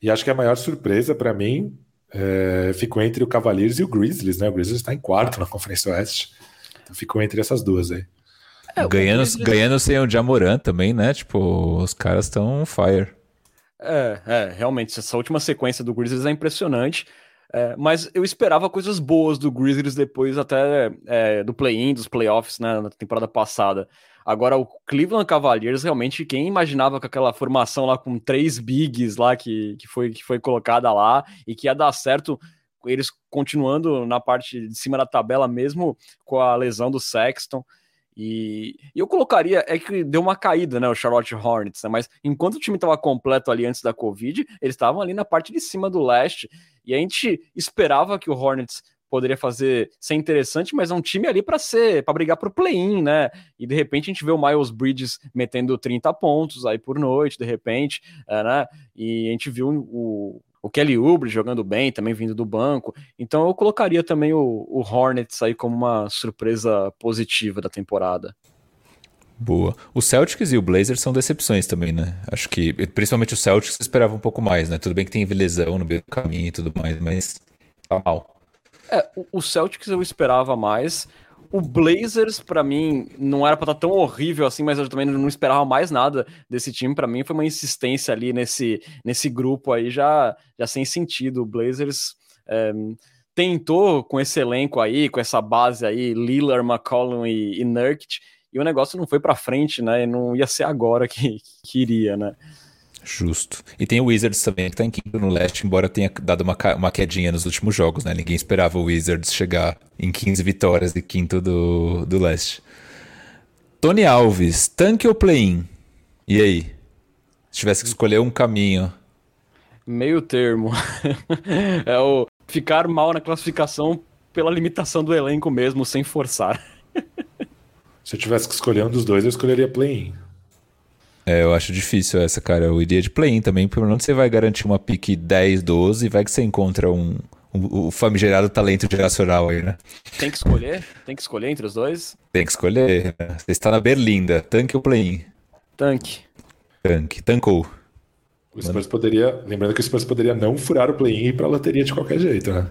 e acho que a maior surpresa para mim é, ficou entre o Cavaliers e o Grizzlies, né? O Grizzlies está em quarto na Conferência Oeste. Então ficou entre essas duas aí. É, ganhando, Grizzlies... ganhando sem o Jamoran também, né? Tipo, os caras estão on fire. É, é, realmente, essa última sequência do Grizzlies é impressionante. É, mas eu esperava coisas boas do Grizzlies depois até é, do play-in, dos playoffs, né, na temporada passada. Agora, o Cleveland Cavaliers, realmente, quem imaginava com aquela formação lá com três bigs lá que, que, foi, que foi colocada lá e que ia dar certo, eles continuando na parte de cima da tabela, mesmo com a lesão do Sexton. E, eu colocaria, é que deu uma caída, né, o Charlotte Hornets, né, mas enquanto o time estava completo ali antes da Covid, eles estavam ali na parte de cima do leste, e a gente esperava que o Hornets poderia fazer ser interessante, mas é um time ali para ser, para brigar para o play-in, né? E de repente a gente vê o Miles Bridges metendo 30 pontos aí por noite, de repente, é, né? E a gente viu o, o Kelly Oubre jogando bem, também vindo do banco. Então eu colocaria também o, o Hornets aí como uma surpresa positiva da temporada. Boa. O Celtics e o Blazers são decepções também, né? Acho que, principalmente o Celtics, esperava um pouco mais, né? Tudo bem que tem lesão no meio do caminho e tudo mais, mas tá mal. É, o Celtics eu esperava mais. O Blazers, para mim, não era pra estar tá tão horrível assim, mas eu também não esperava mais nada desse time. Para mim, foi uma insistência ali nesse, nesse grupo aí, já, já sem sentido. O Blazers é, tentou com esse elenco aí, com essa base aí, Lillard, McCollum e, e Nurkic, e o negócio não foi para frente, né? E não ia ser agora que, que iria, né? Justo. E tem o Wizards também, que tá em quinto no leste, embora tenha dado uma, uma quedinha nos últimos jogos, né? Ninguém esperava o Wizards chegar em 15 vitórias de quinto do, do leste. Tony Alves, tanque ou play-in? E aí? Se tivesse que escolher um caminho. Meio termo. é o ficar mal na classificação pela limitação do elenco mesmo, sem forçar. Se eu tivesse que escolher um dos dois, eu escolheria play-in. É, eu acho difícil essa, cara. Eu iria de play-in também, pelo menos você vai garantir uma pique 10, 12 e vai que você encontra um, um, um famigerado talento geracional aí, né? Tem que escolher? Tem que escolher entre os dois? Tem que escolher. Né? Você está na Berlinda. Tanque ou play-in? Tanque. Tanque. Tancou. O Spurs Mano. poderia. Lembrando que o Spurs poderia não furar o play-in e ir pra loteria de qualquer jeito, né?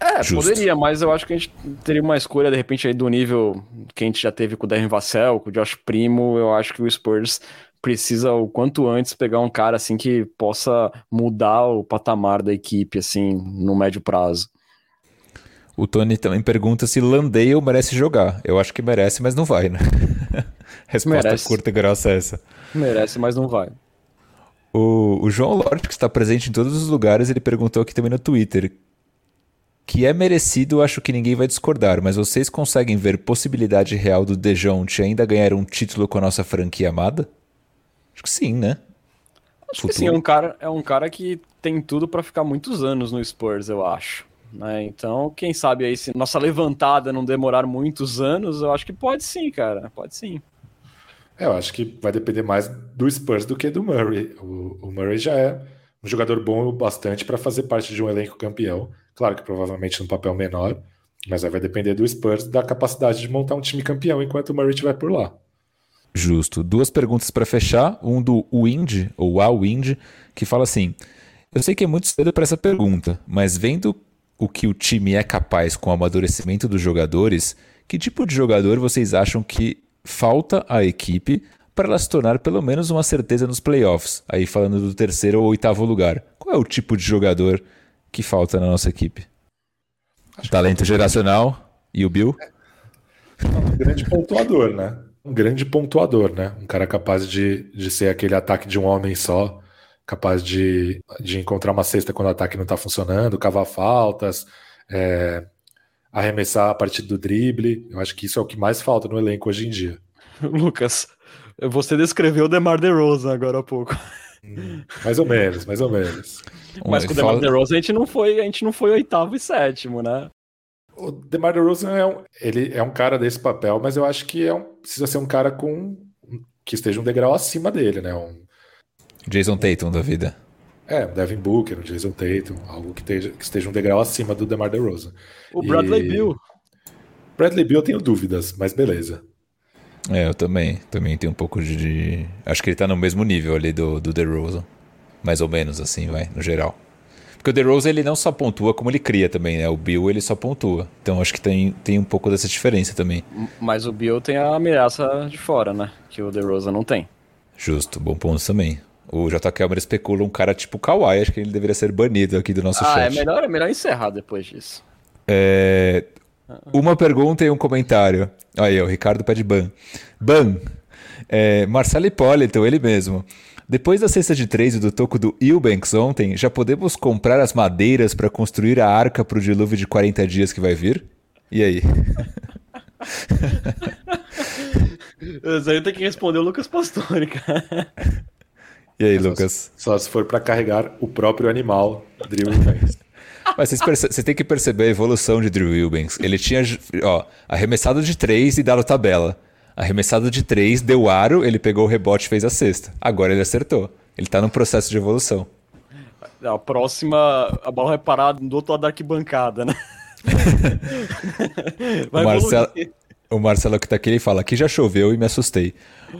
É, Justo. poderia, mas eu acho que a gente teria uma escolha, de repente, aí do nível que a gente já teve com o Darren Vassell, com o Josh Primo. Eu acho que o Spurs precisa o quanto antes pegar um cara assim que possa mudar o patamar da equipe assim no médio prazo. O Tony também pergunta se Landale merece jogar. Eu acho que merece, mas não vai, né? Resposta merece. curta e grossa é essa. Merece, mas não vai. O, o João Lorde, que está presente em todos os lugares, ele perguntou aqui também no Twitter. Que é merecido, acho que ninguém vai discordar, mas vocês conseguem ver possibilidade real do Dejounte ainda ganhar um título com a nossa franquia amada? Acho que sim, né? Acho Futuro. que sim, é um cara, é um cara que tem tudo para ficar muitos anos no Spurs, eu acho. Né? Então, quem sabe aí, se nossa levantada não demorar muitos anos, eu acho que pode sim, cara. Pode sim. É, eu acho que vai depender mais do Spurs do que do Murray. O, o Murray já é um jogador bom o bastante para fazer parte de um elenco campeão. Claro que provavelmente num papel menor, mas aí vai depender do Spurs da capacidade de montar um time campeão enquanto o Murray estiver por lá. Justo. Duas perguntas para fechar. Um do Wind, ou A Wind, que fala assim: Eu sei que é muito cedo para essa pergunta, mas vendo o que o time é capaz com o amadurecimento dos jogadores, que tipo de jogador vocês acham que falta à equipe para ela se tornar pelo menos uma certeza nos playoffs? Aí falando do terceiro ou oitavo lugar. Qual é o tipo de jogador que falta na nossa equipe? Acho Talento geracional e o Bill? É um grande pontuador, né? Um grande pontuador, né? Um cara capaz de, de ser aquele ataque de um homem só, capaz de, de encontrar uma cesta quando o ataque não está funcionando, cavar faltas, é, arremessar a partir do drible. Eu acho que isso é o que mais falta no elenco hoje em dia. Lucas, você descreveu o DeMar DeRozan agora há pouco. Hum, mais ou menos, mais ou menos. Mas com o DeMar DeRozan a gente não foi, a gente não foi oitavo e sétimo, né? O DeMar DeRozan é um, ele é um cara desse papel, mas eu acho que é um, precisa ser um cara com que esteja um degrau acima dele, né? Um, Jason Tatum da vida. É, Devin Booker, o Jason Tatum, algo que esteja, que esteja um degrau acima do DeMar DeRozan. O Bradley e... Bill. Bradley Bill eu tenho dúvidas, mas beleza. É, eu também. Também tenho um pouco de. Acho que ele tá no mesmo nível ali do, do DeRozan. Mais ou menos, assim, vai, no geral. Porque o DeRozan ele não só pontua, como ele cria também, né? O Bill ele só pontua. Então acho que tem, tem um pouco dessa diferença também. Mas o Bill tem a ameaça de fora, né? Que o DeRozan não tem. Justo, bom ponto também. O J. Kelmer especula um cara tipo Kawhi, acho que ele deveria ser banido aqui do nosso ah, chat. É melhor, é melhor encerrar depois disso. É... Uma pergunta e um comentário. Aí, o Ricardo pede ban. Ban. É, Marcelo Hipólito, ele mesmo. Depois da cesta de três e do toco do Eubanks ontem, já podemos comprar as madeiras para construir a arca para o dilúvio de 40 dias que vai vir? E aí? Isso aí tem que responder o Lucas Pastore, cara. E aí, só Lucas? Se, só se for para carregar o próprio animal, Drew Eubanks. Mas você tem que perceber a evolução de Drew Eubanks. Ele tinha ó, arremessado de três e dado tabela. Arremessado de três, deu aro, ele pegou o rebote e fez a cesta. Agora ele acertou. Ele tá num processo de evolução. A próxima, a bola vai parar do outro lado da arquibancada, né? o, Marcelo, o Marcelo que tá aqui, ele fala: aqui já choveu e me assustei.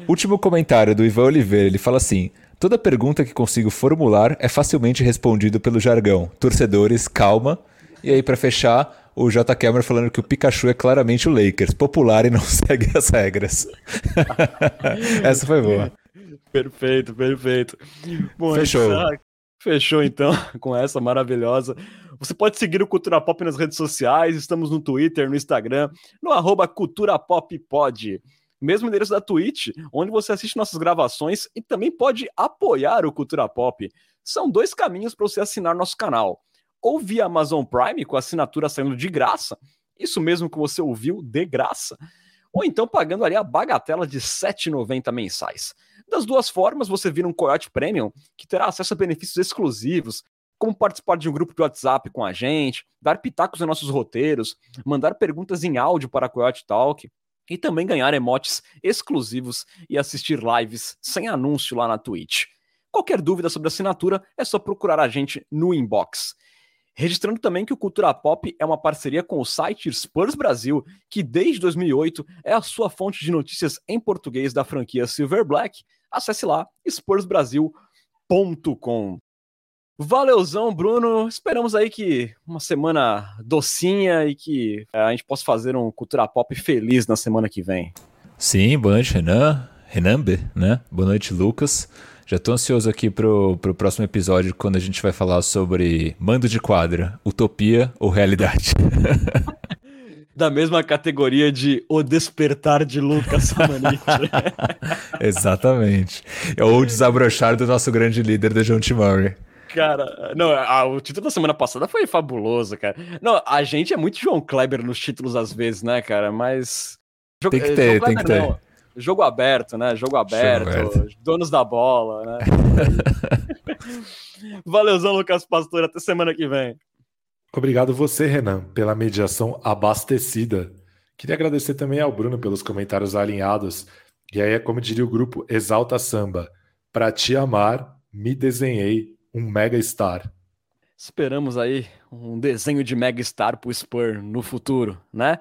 Último comentário do Ivan Oliveira, ele fala assim: Toda pergunta que consigo formular é facilmente respondido pelo jargão. Torcedores, calma. E aí, para fechar, o J. Cameron falando que o Pikachu é claramente o Lakers, popular e não segue as regras. Essa foi boa. Perfeito, perfeito. Bom, Fechou. Fechou então com essa maravilhosa. Você pode seguir o Cultura Pop nas redes sociais, estamos no Twitter, no Instagram, no arroba Cultura Pop Pod mesmo endereço da Twitch, onde você assiste nossas gravações e também pode apoiar o Cultura Pop. São dois caminhos para você assinar nosso canal. Ou via Amazon Prime, com assinatura saindo de graça, isso mesmo que você ouviu, de graça. Ou então pagando ali a bagatela de R$ 7,90 mensais. Das duas formas, você vira um Coyote Premium, que terá acesso a benefícios exclusivos, como participar de um grupo de WhatsApp com a gente, dar pitacos em nossos roteiros, mandar perguntas em áudio para a Coyote Talk, e também ganhar emotes exclusivos e assistir lives sem anúncio lá na Twitch. Qualquer dúvida sobre assinatura é só procurar a gente no inbox. Registrando também que o Cultura Pop é uma parceria com o site Spurs Brasil, que desde 2008 é a sua fonte de notícias em português da franquia Silver Black. Acesse lá spursbrasil.com. Valeuzão, Bruno. Esperamos aí que uma semana docinha e que é, a gente possa fazer um Cultura Pop feliz na semana que vem. Sim, boa noite, Renan. Renambe, né? Boa noite, Lucas. Já estou ansioso aqui pro, pro próximo episódio, quando a gente vai falar sobre mando de quadra, utopia ou realidade. da mesma categoria de O Despertar de Lucas Samanit. Exatamente. Ou o desabrochar do nosso grande líder, John T. Murray. Cara, não, a, o título da semana passada foi fabuloso, cara. Não, a gente é muito João Kleber nos títulos às vezes, né, cara? Mas. Tem que ter, tem que ter. Não. Jogo aberto, né? Jogo aberto, Jogo aberto. donos da bola, né? Valeuzão, Lucas Pastor. Até semana que vem. Obrigado você, Renan, pela mediação abastecida. Queria agradecer também ao Bruno pelos comentários alinhados. E aí é como diria o grupo Exalta Samba. Para te amar, me desenhei um mega star. Esperamos aí um desenho de mega star pro Spur no futuro, né?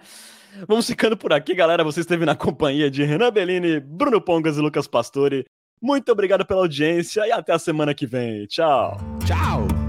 Vamos ficando por aqui, galera. Você esteve na companhia de Renan Bellini, Bruno Pongas e Lucas Pastore. Muito obrigado pela audiência e até a semana que vem. Tchau. Tchau.